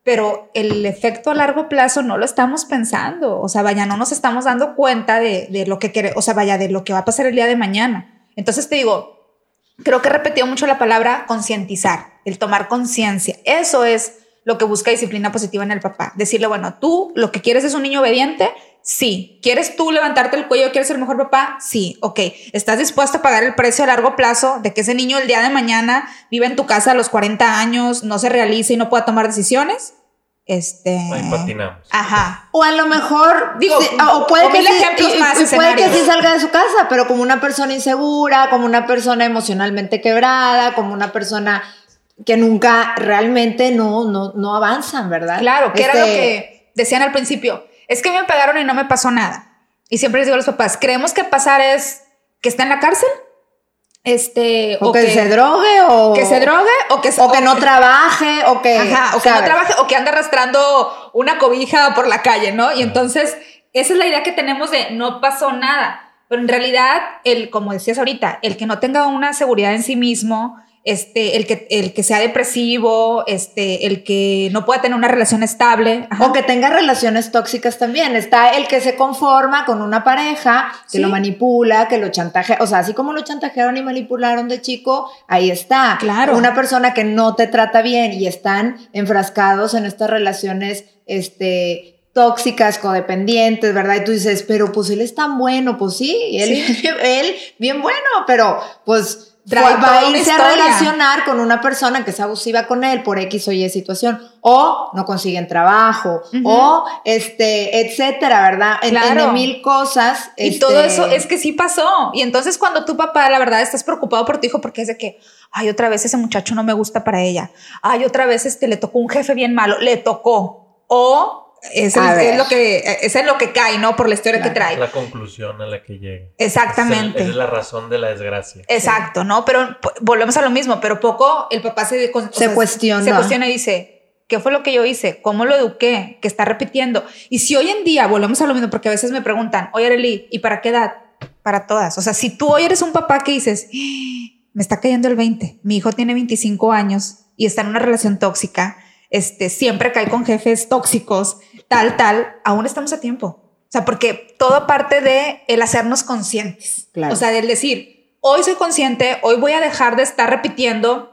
pero el efecto a largo plazo no lo estamos pensando. O sea, vaya, no nos estamos dando cuenta de, de lo que quiere, o sea, vaya, de lo que va a pasar el día de mañana. Entonces te digo, creo que he repetido mucho la palabra concientizar, el tomar conciencia. Eso es lo que busca disciplina positiva en el papá. Decirle, bueno, tú lo que quieres es un niño obediente. Sí. ¿Quieres tú levantarte el cuello? ¿Quieres ser el mejor papá? Sí. Ok. ¿Estás dispuesto a pagar el precio a largo plazo de que ese niño el día de mañana vive en tu casa a los 40 años, no se realice y no pueda tomar decisiones? Este. Ahí patinamos. Ajá. O a lo mejor. Digo, o puede, que, sí, puede que sí salga de su casa, pero como una persona insegura, como una persona emocionalmente quebrada, como una persona que nunca realmente no, no, no avanzan, ¿verdad? Claro, que era lo este, que decían al principio. Es que me pegaron y no me pasó nada. Y siempre les digo a los papás, ¿creemos que pasar es que está en la cárcel? Este, o, que, se drogue o que se drogue o que, o que no trabaje o que o que no trabaje o que anda arrastrando una cobija por la calle, ¿no? Y entonces esa es la idea que tenemos de no pasó nada, pero en realidad el como decías ahorita, el que no tenga una seguridad en sí mismo, este, el que, el que sea depresivo, este, el que no pueda tener una relación estable. O que tenga relaciones tóxicas también. Está el que se conforma con una pareja, que lo manipula, que lo chantajea. O sea, así como lo chantajearon y manipularon de chico, ahí está. Claro. Una persona que no te trata bien y están enfrascados en estas relaciones, este, tóxicas, codependientes, ¿verdad? Y tú dices, pero pues él es tan bueno, pues sí, él, él bien bueno, pero pues va a irse a relacionar con una persona que es abusiva con él por X o Y situación, o no consiguen trabajo, o este, etcétera, ¿verdad? Claro. mil cosas. Y todo este eso es que sí pasó. Y entonces cuando tu papá, la verdad, estás preocupado por tu hijo porque es de que, ay, otra vez ese muchacho no me gusta para ella. Ay, otra vez este le tocó un jefe bien malo, le tocó. O es, es, lo que, es lo que cae, ¿no? Por la historia que trae. La conclusión a la que llega. Exactamente. Es, la razón de la desgracia. Exacto, ¿no? Pero volvemos a lo mismo, pero poco el papá se, se cuestiona. Se cuestiona y dice, ¿qué fue lo que yo hice? ¿Cómo lo eduqué? ¿Qué está repitiendo? Y si hoy en día, volvemos a lo mismo, porque a veces me preguntan, oye, Arely, ¿y para qué edad? Para todas. O sea, si tú hoy eres un papá que dices, ¡Ah! me está cayendo el 20, mi hijo tiene 25 años y está en una relación tóxica, este, siempre cae con jefes tóxicos, tal, tal, aún estamos a tiempo. O sea, porque todo parte de el hacernos conscientes. O sea, del decir, hoy soy consciente, hoy voy a dejar de estar repitiendo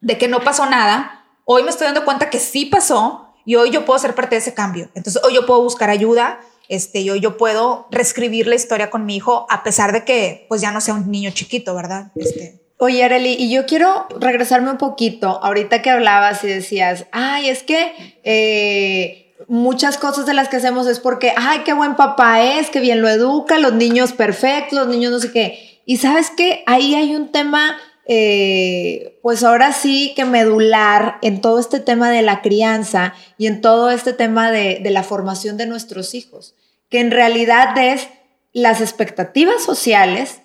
de que no pasó nada, hoy me estoy dando cuenta que sí pasó y hoy yo puedo ser parte de ese cambio. Entonces, hoy yo puedo buscar ayuda, este, y hoy yo puedo reescribir la historia con mi hijo a pesar de que pues ya no sea un niño chiquito, ¿verdad? Este, Oye, Arely, y yo quiero regresarme un poquito, ahorita que hablabas y decías, ay, es que eh, muchas cosas de las que hacemos es porque, ay, qué buen papá es, qué bien lo educa, los niños perfectos, los niños no sé qué. Y sabes que ahí hay un tema, eh, pues ahora sí que medular en todo este tema de la crianza y en todo este tema de, de la formación de nuestros hijos, que en realidad es las expectativas sociales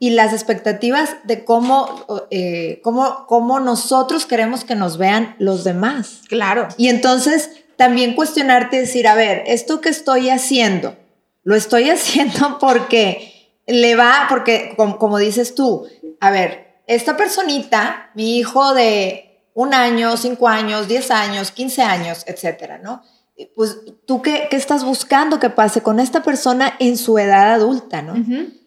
y las expectativas de cómo, eh, cómo, cómo nosotros queremos que nos vean los demás. Claro. Y entonces también cuestionarte y decir, a ver, esto que estoy haciendo, lo estoy haciendo porque le va, porque como, dices tú, a ver, esta personita, mi hijo de un año, cinco años, diez años, quince años, etcétera, ¿no? pues tú qué, qué, estás buscando que pase con esta persona en su edad adulta, ¿no?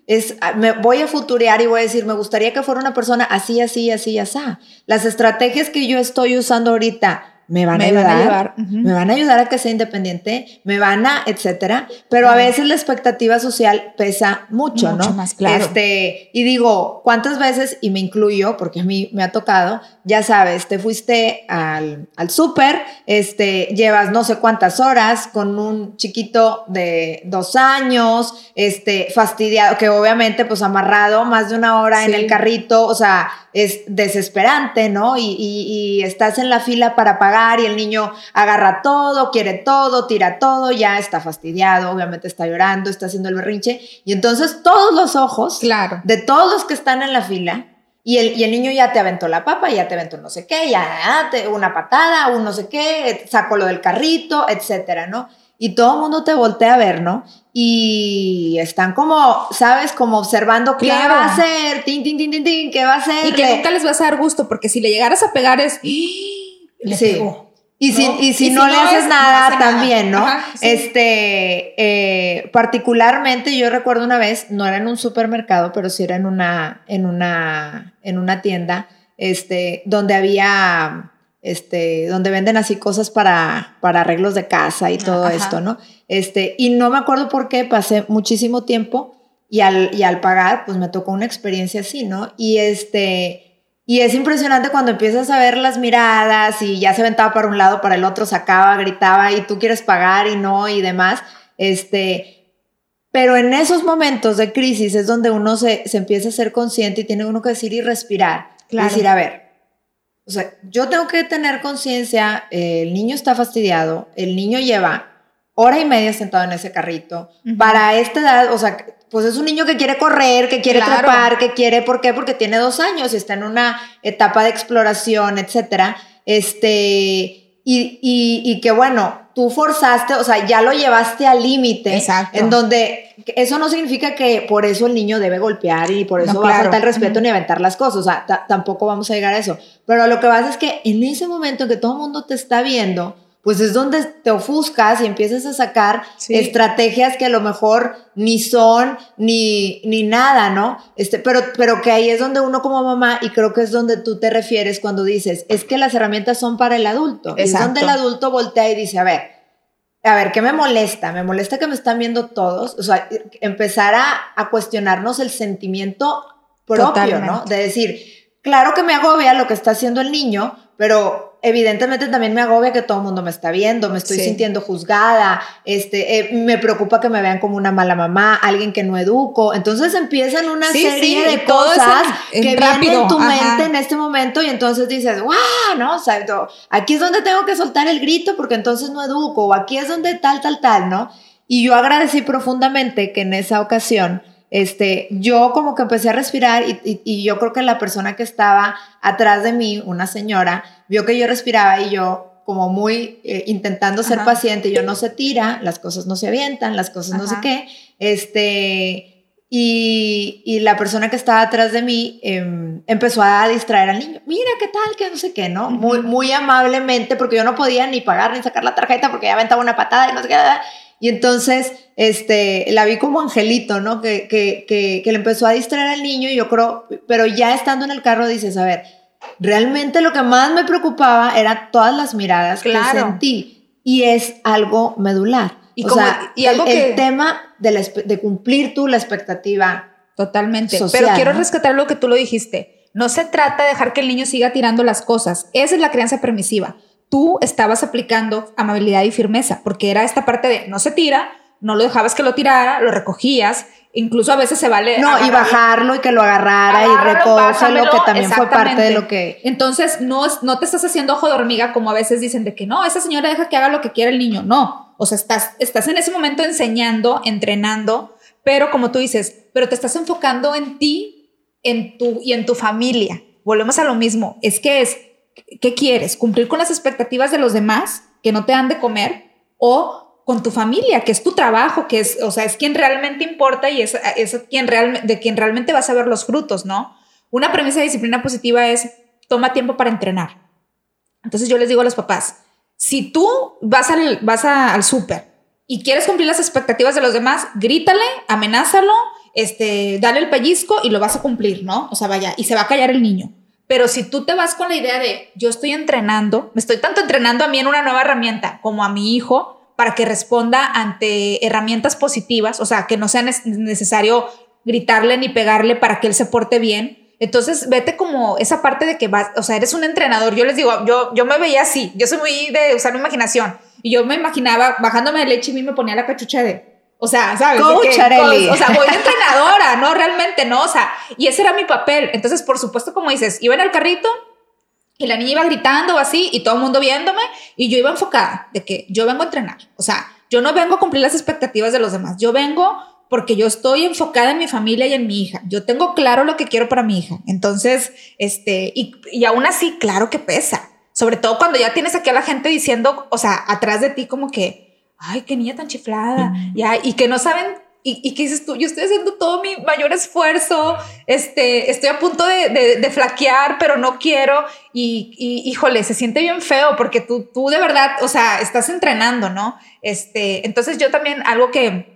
Es, ah, me voy a futurear y voy a decir, me gustaría que fuera una persona así, así, así, así. Las estrategias que yo estoy usando ahorita me van a ayudar, me van a ayudar a que sea independiente, me van a, etcétera. Pero a veces la expectativa social pesa mucho, mucho ¿no? más claro. Este, y digo, ¿cuántas veces, y me incluyo, porque a mí me ha tocado, ya sabes, te fuiste al, al súper, este, llevas no sé cuántas horas con un chiquito de dos años, este, fastidiado, que obviamente, pues amarrado más de una hora en el carrito, o sea, es desesperante, ¿no? Y, y, estás en la fila para pagar y el niño agarra todo, quiere todo, tira todo, ya está fastidiado, obviamente está llorando, está haciendo el berrinche. Y entonces todos los ojos claro. de todos los que están en la fila y el, y el, niño ya te aventó la papa, ya te aventó no sé qué, ya te, una patada, un no sé qué, sacó lo del carrito, etcétera, ¿no? Y todo el mundo te voltea a ver, ¿no? y están como, ¿sabes? Como observando qué va a hacer, tin, tin, tin, tin, tin, qué va a hacer. Y que nunca les vas a dar gusto, porque si le llegaras a pegar es. Le sí. Y, si, y, si, no, le haces nada, también, ¿no? Este, eh, particularmente yo recuerdo una vez, no era en un supermercado, pero sí era en una, en una, en una tienda, este, donde había este, donde venden así cosas para, para arreglos de casa y todo esto, ¿no? Este, y no me acuerdo por qué, pasé muchísimo tiempo y al, y al pagar, pues me tocó una experiencia así, ¿no? Y este, y es impresionante cuando empiezas a ver las miradas y ya se aventaba para un lado, para el otro, sacaba, gritaba y tú quieres pagar y no y demás, este, pero en esos momentos de crisis es donde uno se, se empieza a ser consciente y tiene uno que decir y respirar. Claro. decir, a ver, o sea, yo tengo que tener conciencia, el niño está fastidiado, el niño lleva hora y media sentado en ese carrito. Para esta edad, o sea, pues es un niño que quiere correr, que quiere trepar, que quiere, ¿por qué? Porque tiene dos años y está en una etapa de exploración, etcétera. Este, y, y, que bueno, tú forzaste, o sea, ya lo llevaste al límite. Exacto. En donde eso no significa que por eso el niño debe golpear y por eso va a faltar el respeto ni aventar las cosas. O sea, tampoco vamos a llegar a eso. Pero lo que pasa es que en ese momento que todo el mundo te está viendo, pues es donde te ofuscas y empiezas a sacar estrategias que a lo mejor ni son ni, ni nada, ¿no? Este, pero, pero que ahí es donde uno como mamá, y creo que es donde tú te refieres cuando dices, es que las herramientas son para el adulto. Es donde el adulto voltea y dice, a ver, a ver, ¿qué me molesta? Me molesta que me están viendo todos. O sea, empezar a, cuestionarnos el sentimiento propio, ¿no? De decir, claro que me agobia lo que está haciendo el niño, pero evidentemente también me agobia que todo el mundo me está viendo, me estoy sintiendo juzgada, este, eh, me preocupa que me vean como una mala mamá, alguien que no educo. Entonces empiezan una serie de cosas que vienen en tu mente en este momento y entonces dices, ¡guau! ¿no? O sea, aquí es donde tengo que soltar el grito porque entonces no educo, o aquí es donde tal, tal, tal, ¿no? Y yo agradecí profundamente que en esa ocasión este, yo como que empecé a respirar y, yo creo que la persona que estaba atrás de mí, una señora, vio que yo respiraba y yo como muy eh, intentando ser paciente, yo no se tira, las cosas no se avientan, las cosas no sé qué, este, y, la persona que estaba atrás de mí em, empezó a distraer al niño, mira qué tal, que no sé qué, ¿no? Muy, muy amablemente, porque yo no podía ni pagar ni sacar la tarjeta porque ya aventaba una patada y no sé qué, y entonces, este, la vi como angelito, ¿no? Que, que, que, que, le empezó a distraer al niño y yo creo, pero ya estando en el carro dices, a ver, realmente lo que más me preocupaba era todas las miradas que sentí y es algo medular. Y o sea, y algo el, tema de, de, cumplir tú la expectativa. Totalmente. pero quiero rescatar lo que tú lo dijiste. No se trata de dejar que el niño siga tirando las cosas. Esa es la crianza permisiva tú estabas aplicando amabilidad y firmeza, porque era esta parte de no se tira, no lo dejabas que lo tirara, lo recogías, incluso a veces se vale. No, y bajarlo y que lo agarrara y recógelo, que también fue parte de lo que. Entonces, no, no te estás haciendo ojo de hormiga como a veces dicen de que no, esa señora deja que haga lo que quiera el niño. No, o sea, estás, estás en ese momento enseñando, entrenando, pero como tú dices, pero te estás enfocando en ti en tu, y en tu familia. Volvemos a lo mismo, es que es ¿qué quieres? ¿Cumplir con las expectativas de los demás que no te dan de comer? ¿O con tu familia, que es tu trabajo, que es, o sea, es quien realmente importa y es, es quien real, de quien realmente vas a ver los frutos, ¿no? Una premisa de disciplina positiva es, toma tiempo para entrenar. Entonces yo les digo a los papás, si tú vas al, vas al súper y quieres cumplir las expectativas de los demás, grítale, amenázalo, este, dale el pellizco y lo vas a cumplir, ¿no? O sea, vaya, y se va a callar el niño. Pero si tú te vas con la idea de yo estoy entrenando, me estoy tanto entrenando a mí en una nueva herramienta como a mi hijo para que responda ante herramientas positivas, o sea, que no sea necesario gritarle ni pegarle para que él se porte bien. Entonces, vete como esa parte de que vas, o sea, eres un entrenador. Yo les digo, yo, yo me veía así, yo soy muy de usar mi imaginación. Y yo me imaginaba bajándome de leche y mí me ponía la cachucha de, O sea, ¿sabes? Coach que- Arely. O sea, voy de entrenadora, ¿no? Realmente, ¿no? O sea, y ese era mi papel. Entonces, por supuesto, como dices, iba en el carrito y la niña iba gritando o así y todo el mundo viéndome y yo iba enfocada de que yo vengo a entrenar. O sea, yo no vengo a cumplir las expectativas de los demás. Yo vengo porque yo estoy enfocada en mi familia y en mi hija. Yo tengo claro lo que quiero para mi hija. Entonces, este, y, y aún así, claro que pesa. Sobre todo cuando ya tienes aquí a la gente diciendo, o sea, atrás de ti como que, ay, qué niña tan chiflada, ya, y que no saben, y, y que dices tú, yo estoy haciendo todo mi mayor esfuerzo, este, estoy a punto de, de- de flaquear, pero no quiero, y, y, híjole, se siente bien feo porque tú, tú de verdad, o sea, estás entrenando, ¿no? Este, entonces yo también, algo que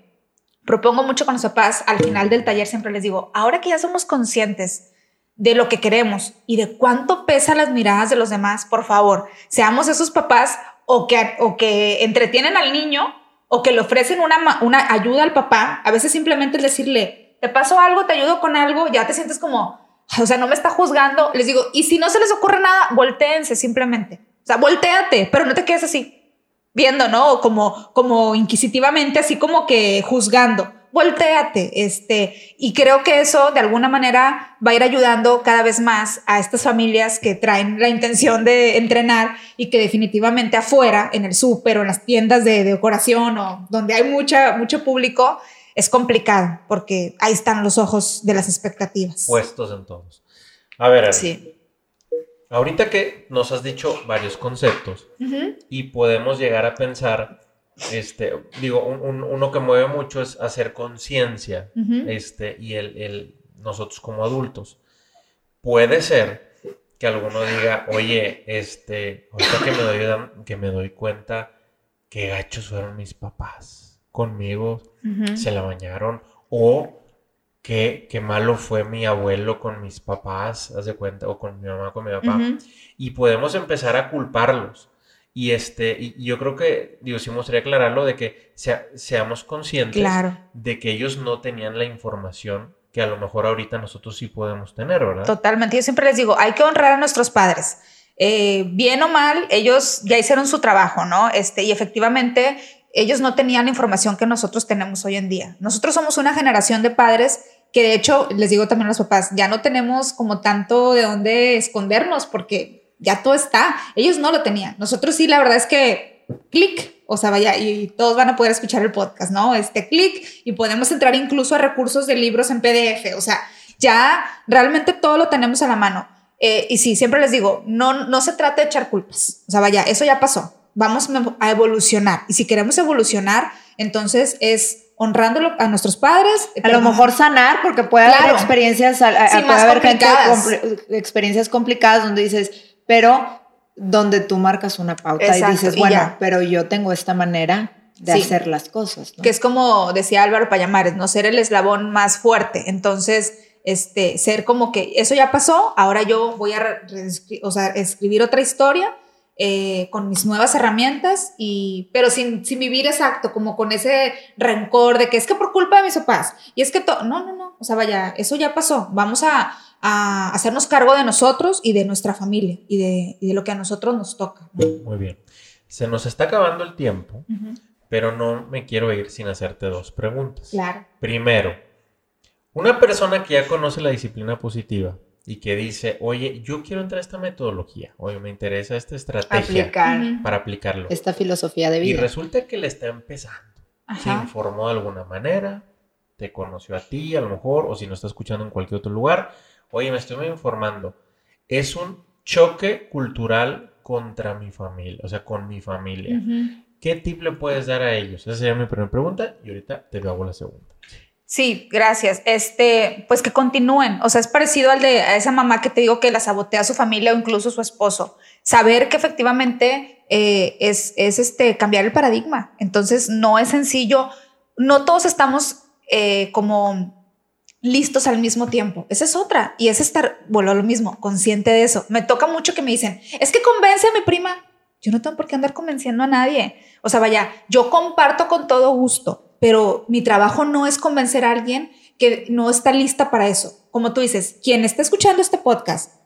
propongo mucho con los papás, al final del taller siempre les digo, ahora que ya somos conscientes de lo que queremos y de cuánto pesan las miradas de los demás, por favor, seamos esos papás o que, o que entretienen al niño o que le ofrecen una, una ayuda al papá. A veces simplemente es decirle, te pasó algo, te ayudo con algo, ya te sientes como, o sea, no me está juzgando. Les digo, y si no se les ocurre nada, voltéense simplemente. O sea, volteate, pero no te quedes así viendo, ¿no? Como, como inquisitivamente, así como que juzgando. Voltéate, este, y creo que eso de alguna manera va a ir ayudando cada vez más a estas familias que traen la intención de entrenar y que definitivamente afuera, en el súper o en las tiendas de decoración o donde hay mucha, mucho público, es complicado porque ahí están los ojos de las expectativas. Puestos en todos. A ver, Ari, Sí. ahorita que nos has dicho varios conceptos y podemos llegar a pensar, este, digo, un- un- uno que mueve mucho es hacer conciencia, este, y el, el- nosotros como adultos. Puede ser que alguno diga, oye, este, ahorita que me doy, que me doy cuenta que gachos fueron mis papás conmigo, se la bañaron, o qué, qué malo fue mi abuelo con mis papás, haz de cuenta, o con mi mamá, con mi papá y podemos empezar a culparlos. Y este, y yo creo que, digo, sí me gustaría aclararlo de que sea- seamos conscientes Claro. de que ellos no tenían la información que a lo mejor ahorita nosotros sí podemos tener, ¿verdad? Totalmente. Yo siempre les digo, hay que honrar a nuestros padres. Eh, bien o mal, ellos ya hicieron su trabajo, ¿no? Este, y efectivamente, ellos no tenían la información que nosotros tenemos hoy en día. Nosotros somos una generación de padres que de hecho, les digo también a los papás, ya no tenemos como tanto de dónde escondernos porque ya todo está. Ellos no lo tenían. Nosotros sí, la verdad es que clic, o sea, vaya, y todos van a poder escuchar el podcast, ¿no? Este clic y podemos entrar incluso a recursos de libros en PDF, o sea, ya realmente todo lo tenemos a la mano. Eh, y sí, siempre les digo, no, no se trata de echar culpas, o sea, vaya, eso ya pasó, vamos a evolucionar y si queremos evolucionar, entonces es honrándolo a nuestros padres. A lo mejor sanar, porque puede Claro. haber experiencias, a- a- Sí, puede haber gente complicadas. compli- experiencias complicadas donde dices, pero donde tú marcas una pauta Exacto, y dices, y bueno, ya. pero yo tengo esta manera de Sí. hacer las cosas. ¿no? que es como decía Álvaro Payamares, no ser el eslabón más fuerte. Entonces, este, ser como que eso ya pasó, ahora yo voy a o sea, escribir otra historia eh, con mis nuevas herramientas, y, pero sin, sin vivir exacto, como con ese rencor de que es que por culpa de mis papás, y es que to- no, no, no, o sea, vaya, eso ya pasó, vamos a, a hacernos cargo de nosotros y de nuestra familia y de, y de lo que a nosotros nos toca. ¿no? Muy bien. Se nos está acabando el tiempo, pero no me quiero ir sin hacerte dos preguntas. Claro. Primero, una persona que ya conoce la disciplina positiva y que dice, oye, yo quiero entrar a esta metodología, oye, me interesa esta estrategia Aplicar para aplicarlo. esta filosofía de Y vida. resulta que le está empezando. Se informó de alguna manera, te conoció a ti a lo mejor, o si no está escuchando en cualquier otro lugar, oye, me estoy informando. Es un choque cultural contra mi familia, o sea, con mi familia. ¿Qué tip le puedes dar a ellos? Esa sería mi primera pregunta y ahorita te hago la segunda. Sí, gracias. Este, pues que continúen. O sea, es parecido al de a esa mamá que te digo que la sabotea a su familia o incluso su esposo. Saber que efectivamente eh, es, es este, cambiar el paradigma. Entonces, no es sencillo. No todos estamos eh, como listos al mismo tiempo. Esa es otra. Y es estar, bueno, lo mismo, consciente de eso. Me toca mucho que me dicen, es que convence a mi prima. Yo no tengo por qué andar convenciendo a nadie. O sea, vaya, yo comparto con todo gusto, pero mi trabajo no es convencer a alguien que no está lista para eso. Como tú dices, quien está escuchando este podcast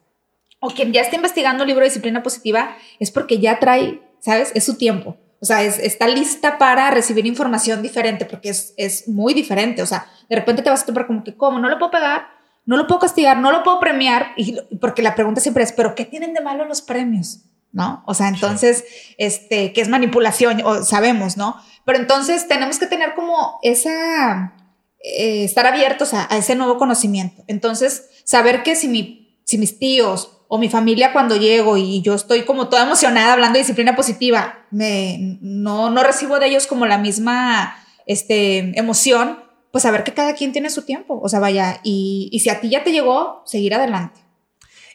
o quien ya está investigando el libro de disciplina positiva es porque ya trae, ¿sabes? Es su tiempo. O sea, es, está lista para recibir información diferente porque es, es muy diferente. O sea, de repente te vas a topar como que, ¿cómo? No lo puedo pegar, no lo puedo castigar, no lo puedo premiar. Y, porque la pregunta siempre es, ¿pero qué tienen de malo los premios? ¿No? O sea, entonces, este, que es manipulación, o sabemos, ¿no? Pero entonces tenemos que tener como esa, eh, estar abiertos a, a, ese nuevo conocimiento. Entonces, saber que si, mi, si mis tíos o mi familia cuando llego y yo estoy como toda emocionada hablando de disciplina positiva, me, no, no recibo de ellos como la misma este, emoción, pues saber que cada quien tiene su tiempo, o sea, vaya, y, y si a ti ya te llegó, seguir adelante.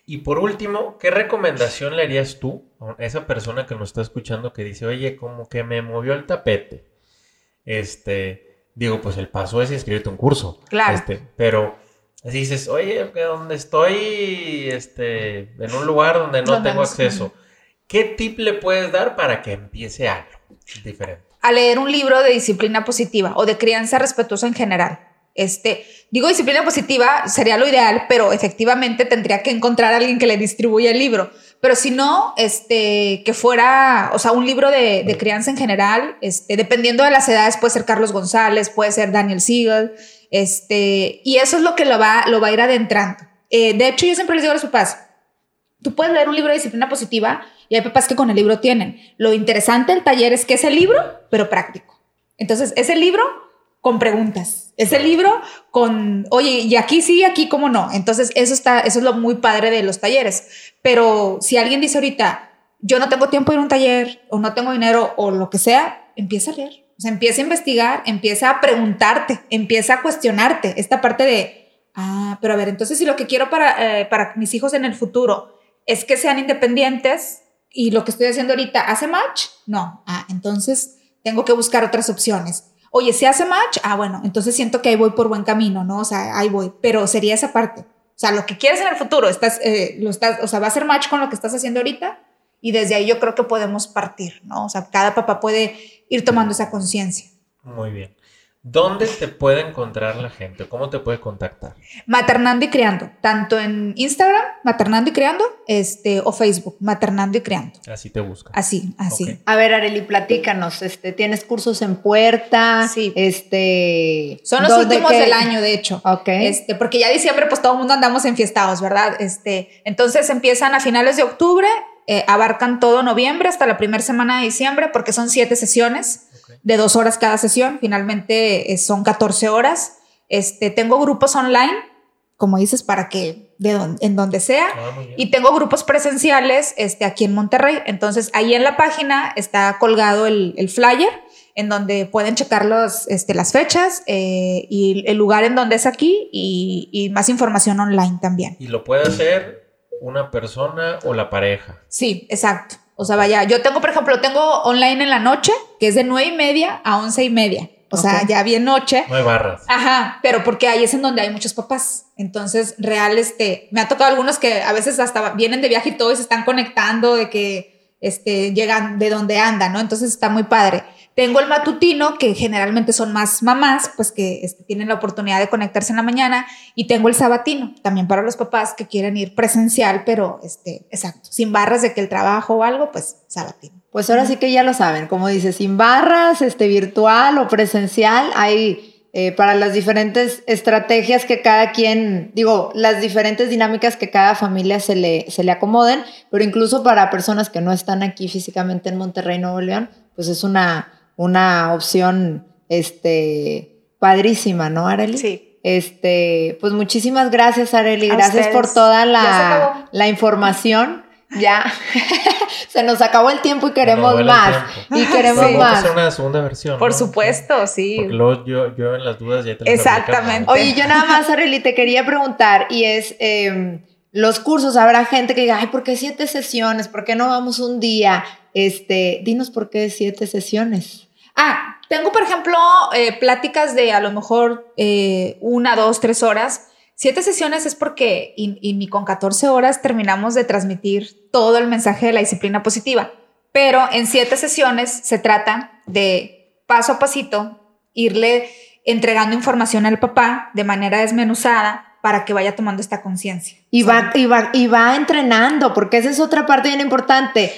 Y por último, ¿qué recomendación le harías tú a esa persona que nos está escuchando que dice, oye, como que me movió el tapete? Este, digo, pues el paso es inscribirte a un curso. Claro. Este, pero dices, oye, que donde estoy, este, en un lugar donde no, tengo acceso, ¿qué tip le puedes dar para que empiece algo diferente? A leer un libro de disciplina positiva o de crianza respetuosa en general. Este, digo disciplina positiva sería lo ideal, pero efectivamente tendría que encontrar a alguien que le distribuya el libro. Pero si no, este, que fuera, o sea, un libro de, de crianza en general, este, dependiendo de las edades, puede ser Carlos González, puede ser Daniel Siegel, este, y eso es lo que lo va, lo va a ir adentrando. Eh, de hecho, yo siempre les digo a los papás, tú puedes leer un libro de disciplina positiva y hay papás que con el libro tienen. Lo interesante del taller es que es el libro, pero práctico. Entonces, es el libro con preguntas. Es el libro con, oye, y aquí sí, aquí cómo no. Entonces, eso está, eso es lo muy padre de los talleres. Pero si alguien dice ahorita, yo no tengo tiempo de ir a un taller, o no tengo dinero, o lo que sea, empieza a leer. O sea, empieza a investigar, empieza a preguntarte, empieza a cuestionarte esta parte de, ah, pero a ver, entonces si lo que quiero para, eh, para mis hijos en el futuro es que sean independientes y lo que estoy haciendo ahorita hace match, no, ah, entonces tengo que buscar otras opciones. Oye, si hace match, ah, bueno, entonces siento que ahí voy por buen camino, ¿no? O sea, ahí voy, pero sería esa parte. O sea, lo que quieres en el futuro, estás, eh, lo estás, o sea, va a ser match con lo que estás haciendo ahorita y desde ahí yo creo que podemos partir, ¿no? O sea, cada papá puede ir tomando esa conciencia. Muy bien. ¿Dónde te puede encontrar la gente? ¿Cómo te puede contactar? Maternando y Criando, tanto en Instagram, Maternando y Criando, este, o Facebook, Maternando y Criando. Así te busca. Así, así. Okay. A ver, Areli, platícanos, este, ¿tienes cursos en puerta? Sí. Este, Son los últimos del año, de hecho. Ok. Este, porque ya diciembre, pues todo el mundo andamos enfiestados, ¿verdad? Este, entonces empiezan a finales de octubre, eh, abarcan todo noviembre hasta la primera semana de diciembre, porque son siete sesiones de dos horas cada sesión, finalmente eh, son 14 horas. Este, tengo grupos online, como dices, para que de don, en donde sea, Ah, y tengo grupos presenciales este, aquí en Monterrey. Entonces, ahí en la página está colgado el, el flyer en donde pueden checar los, este, las fechas eh, y el lugar en donde es aquí y, y más información online también. Y lo puede hacer una persona o la pareja. Sí, exacto. O sea, vaya, yo tengo, por ejemplo, tengo online en la noche, que es de nueve y media a once y media. O okay. sea, ya bien noche. No hay barras. Ajá, pero porque ahí es en donde hay muchos papás. Entonces, real, este, me ha tocado algunos que a veces hasta vienen de viaje y todo y se están conectando de que este, llegan de donde andan, ¿no? Entonces está muy padre. Tengo el matutino, que generalmente son más mamás, pues que este, tienen la oportunidad de conectarse en la mañana. Y tengo el sabatino, también para los papás que quieren ir presencial, pero este, exacto, sin barras de que el trabajo o algo, pues sabatino. Pues ahora sí que ya lo saben, como dice, sin barras, este, virtual o presencial, hay eh, para las diferentes estrategias que cada quien, digo, las diferentes dinámicas que cada familia se le, se le acomoden, pero incluso para personas que no están aquí físicamente en Monterrey, Nuevo León, pues es una, una opción este, padrísima, ¿no, Arely? Sí. Este, pues muchísimas gracias, Arely. Gracias por toda la, la información. Ya se nos acabó el tiempo y queremos no, más. Y queremos sí. más. hacer una segunda versión. Por ¿no? supuesto, sí. Porque luego yo, yo en las dudas ya te Exactamente. Oye, yo nada más, Arely, te quería preguntar, y es eh, los cursos, habrá gente que diga, ay, ¿por qué siete sesiones? ¿Por qué no vamos un día? Este, dinos por qué siete sesiones. Ah, tengo, por ejemplo, eh, pláticas de a lo mejor eh, una, dos, tres horas. Siete sesiones es porque, y, y con 14 horas terminamos de transmitir todo el mensaje de la disciplina positiva. Pero en siete sesiones se trata de paso a pasito irle entregando información al papá de manera desmenuzada para que vaya tomando esta conciencia. Y va, y, va, y va entrenando, porque esa es otra parte bien importante.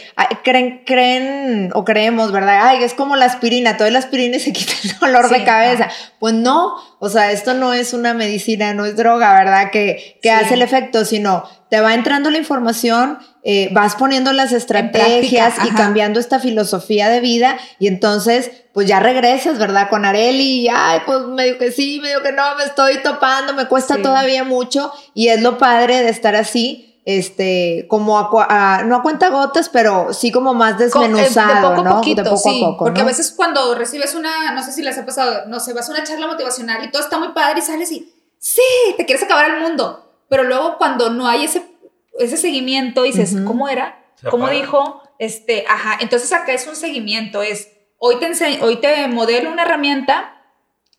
Creen, creen o creemos, ¿verdad? Ay, es como la aspirina, toda la aspirina y se quita el dolor de cabeza. Pues no, o sea, esto no es una medicina, no es droga, ¿verdad? Que, que hace el efecto, sino te va entrando la información, eh, vas poniendo las estrategias y cambiando esta filosofía de vida y entonces pues ya regresas, ¿verdad? Con Areli y, ay, pues medio que sí, medio que no, me estoy topando, me cuesta todavía mucho y es lo padre de estar así, este, como a, no a cuenta gotas, pero sí como más eh, desmenuzado, de poco ¿no? Poquito, de poco a poco. Porque a veces cuando recibes una, no sé si les ha pasado, no sé, vas a una charla motivacional y todo está muy padre y sales y, sí, te quieres acabar el mundo pero luego cuando no hay ese, ese seguimiento, dices, ¿cómo era? ¿Cómo dijo? Este, ajá, entonces acá es un seguimiento, es, hoy te, hoy te modelo una herramienta,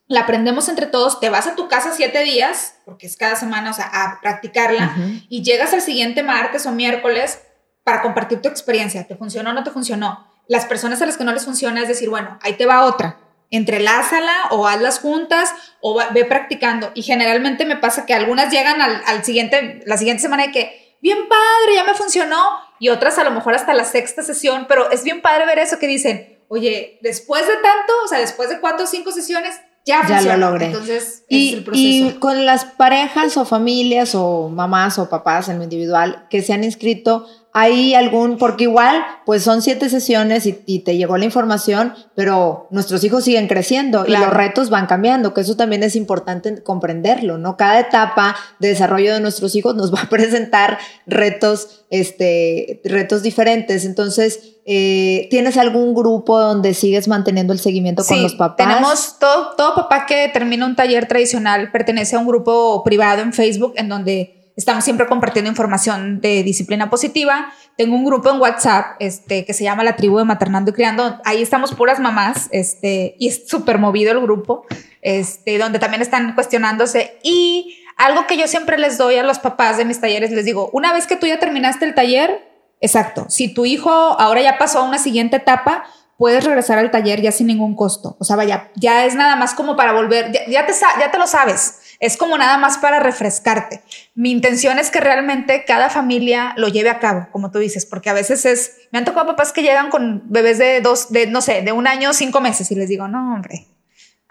la aprendemos entre todos, te vas a tu casa siete días, porque es cada semana, o sea, a practicarla, y llegas al siguiente martes o miércoles para compartir tu experiencia, ¿te funcionó o no te funcionó? Las personas a las que no les funciona es decir, bueno, ahí te va otra, entrelázala o hazlas juntas o ve practicando. Y generalmente me pasa que algunas llegan al, siguiente, la siguiente semana de que, bien padre, ya me funcionó. Y otras a lo mejor hasta la sexta sesión, pero es bien padre ver eso que dicen, oye, después de tanto, o sea, después de cuatro o cinco sesiones, ya, ya lo logré. Entonces, y, es el proceso. y con las parejas o familias o mamás o papás en lo individual que se han inscrito, hay algún, porque igual, pues son siete sesiones y, te llegó la información, pero nuestros hijos siguen creciendo y los retos van cambiando, que eso también es importante comprenderlo, ¿no? Cada etapa de desarrollo de nuestros hijos nos va a presentar retos, este, retos diferentes. Entonces, eh, ¿tienes algún grupo donde sigues manteniendo el seguimiento con los papás? Tenemos todo, todo papá que termina un taller tradicional pertenece a un grupo privado en Facebook en donde Estamos siempre compartiendo información de disciplina positiva. Tengo un grupo en WhatsApp este, que se llama La Tribu de Maternando y Criando. Ahí estamos puras mamás este, y es súper movido el grupo, este, donde también están cuestionándose. Y algo que yo siempre les doy a los papás de mis talleres, les digo, una vez que tú ya terminaste el taller, exacto, si tu hijo ahora ya pasó a una siguiente etapa, puedes regresar al taller ya sin ningún costo. O sea, vaya, ya es nada más como para volver, ya, te, ya te lo sabes. Es como nada más para refrescarte. Mi intención es que realmente cada familia lo lleve a cabo, como tú dices, porque a veces es, me han tocado papás que llegan con bebés de dos, de no sé, de un año, cinco meses y les digo, no, hombre,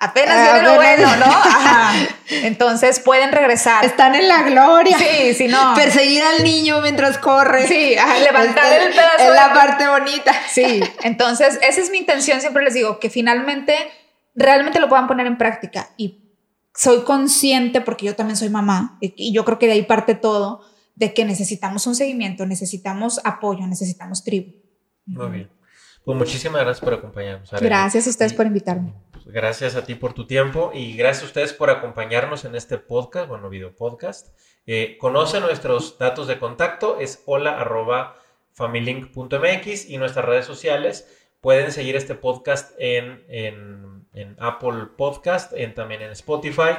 apenas viene lo bueno, ¿no? Entonces pueden regresar. Están en la gloria. Sí, sí, no. Perseguir al niño mientras corre. Sí, levantar el, pedazo. Es la parte bonita. Sí, entonces esa es mi intención, siempre les digo, que finalmente realmente lo puedan poner en práctica y soy consciente, porque yo también soy mamá, y yo creo que de ahí parte todo, de que necesitamos un seguimiento, necesitamos apoyo, necesitamos tribu. Muy bien. Pues muchísimas gracias por acompañarnos. Gracias a ustedes por invitarme. Pues, gracias a ti por tu tiempo y gracias a ustedes por acompañarnos en este podcast, bueno, video podcast. Eh, conoce nuestros datos de contacto, es hola arroba familylink.mx y nuestras redes sociales. Pueden seguir este podcast en, en en Apple Podcast, en, también en Spotify.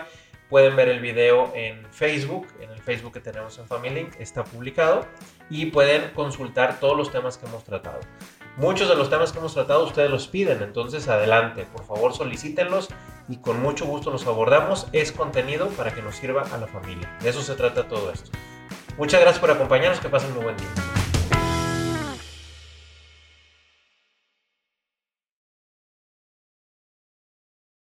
Pueden ver el video en Facebook, en el Facebook que tenemos en Family Link, está publicado y pueden consultar todos los temas que hemos tratado. Muchos de los temas que hemos tratado ustedes los piden, entonces adelante, por favor solicítenlos y con mucho gusto los abordamos. Es contenido para que nos sirva a la familia. De eso se trata todo esto. Muchas gracias por acompañarnos, que pasen muy buen día.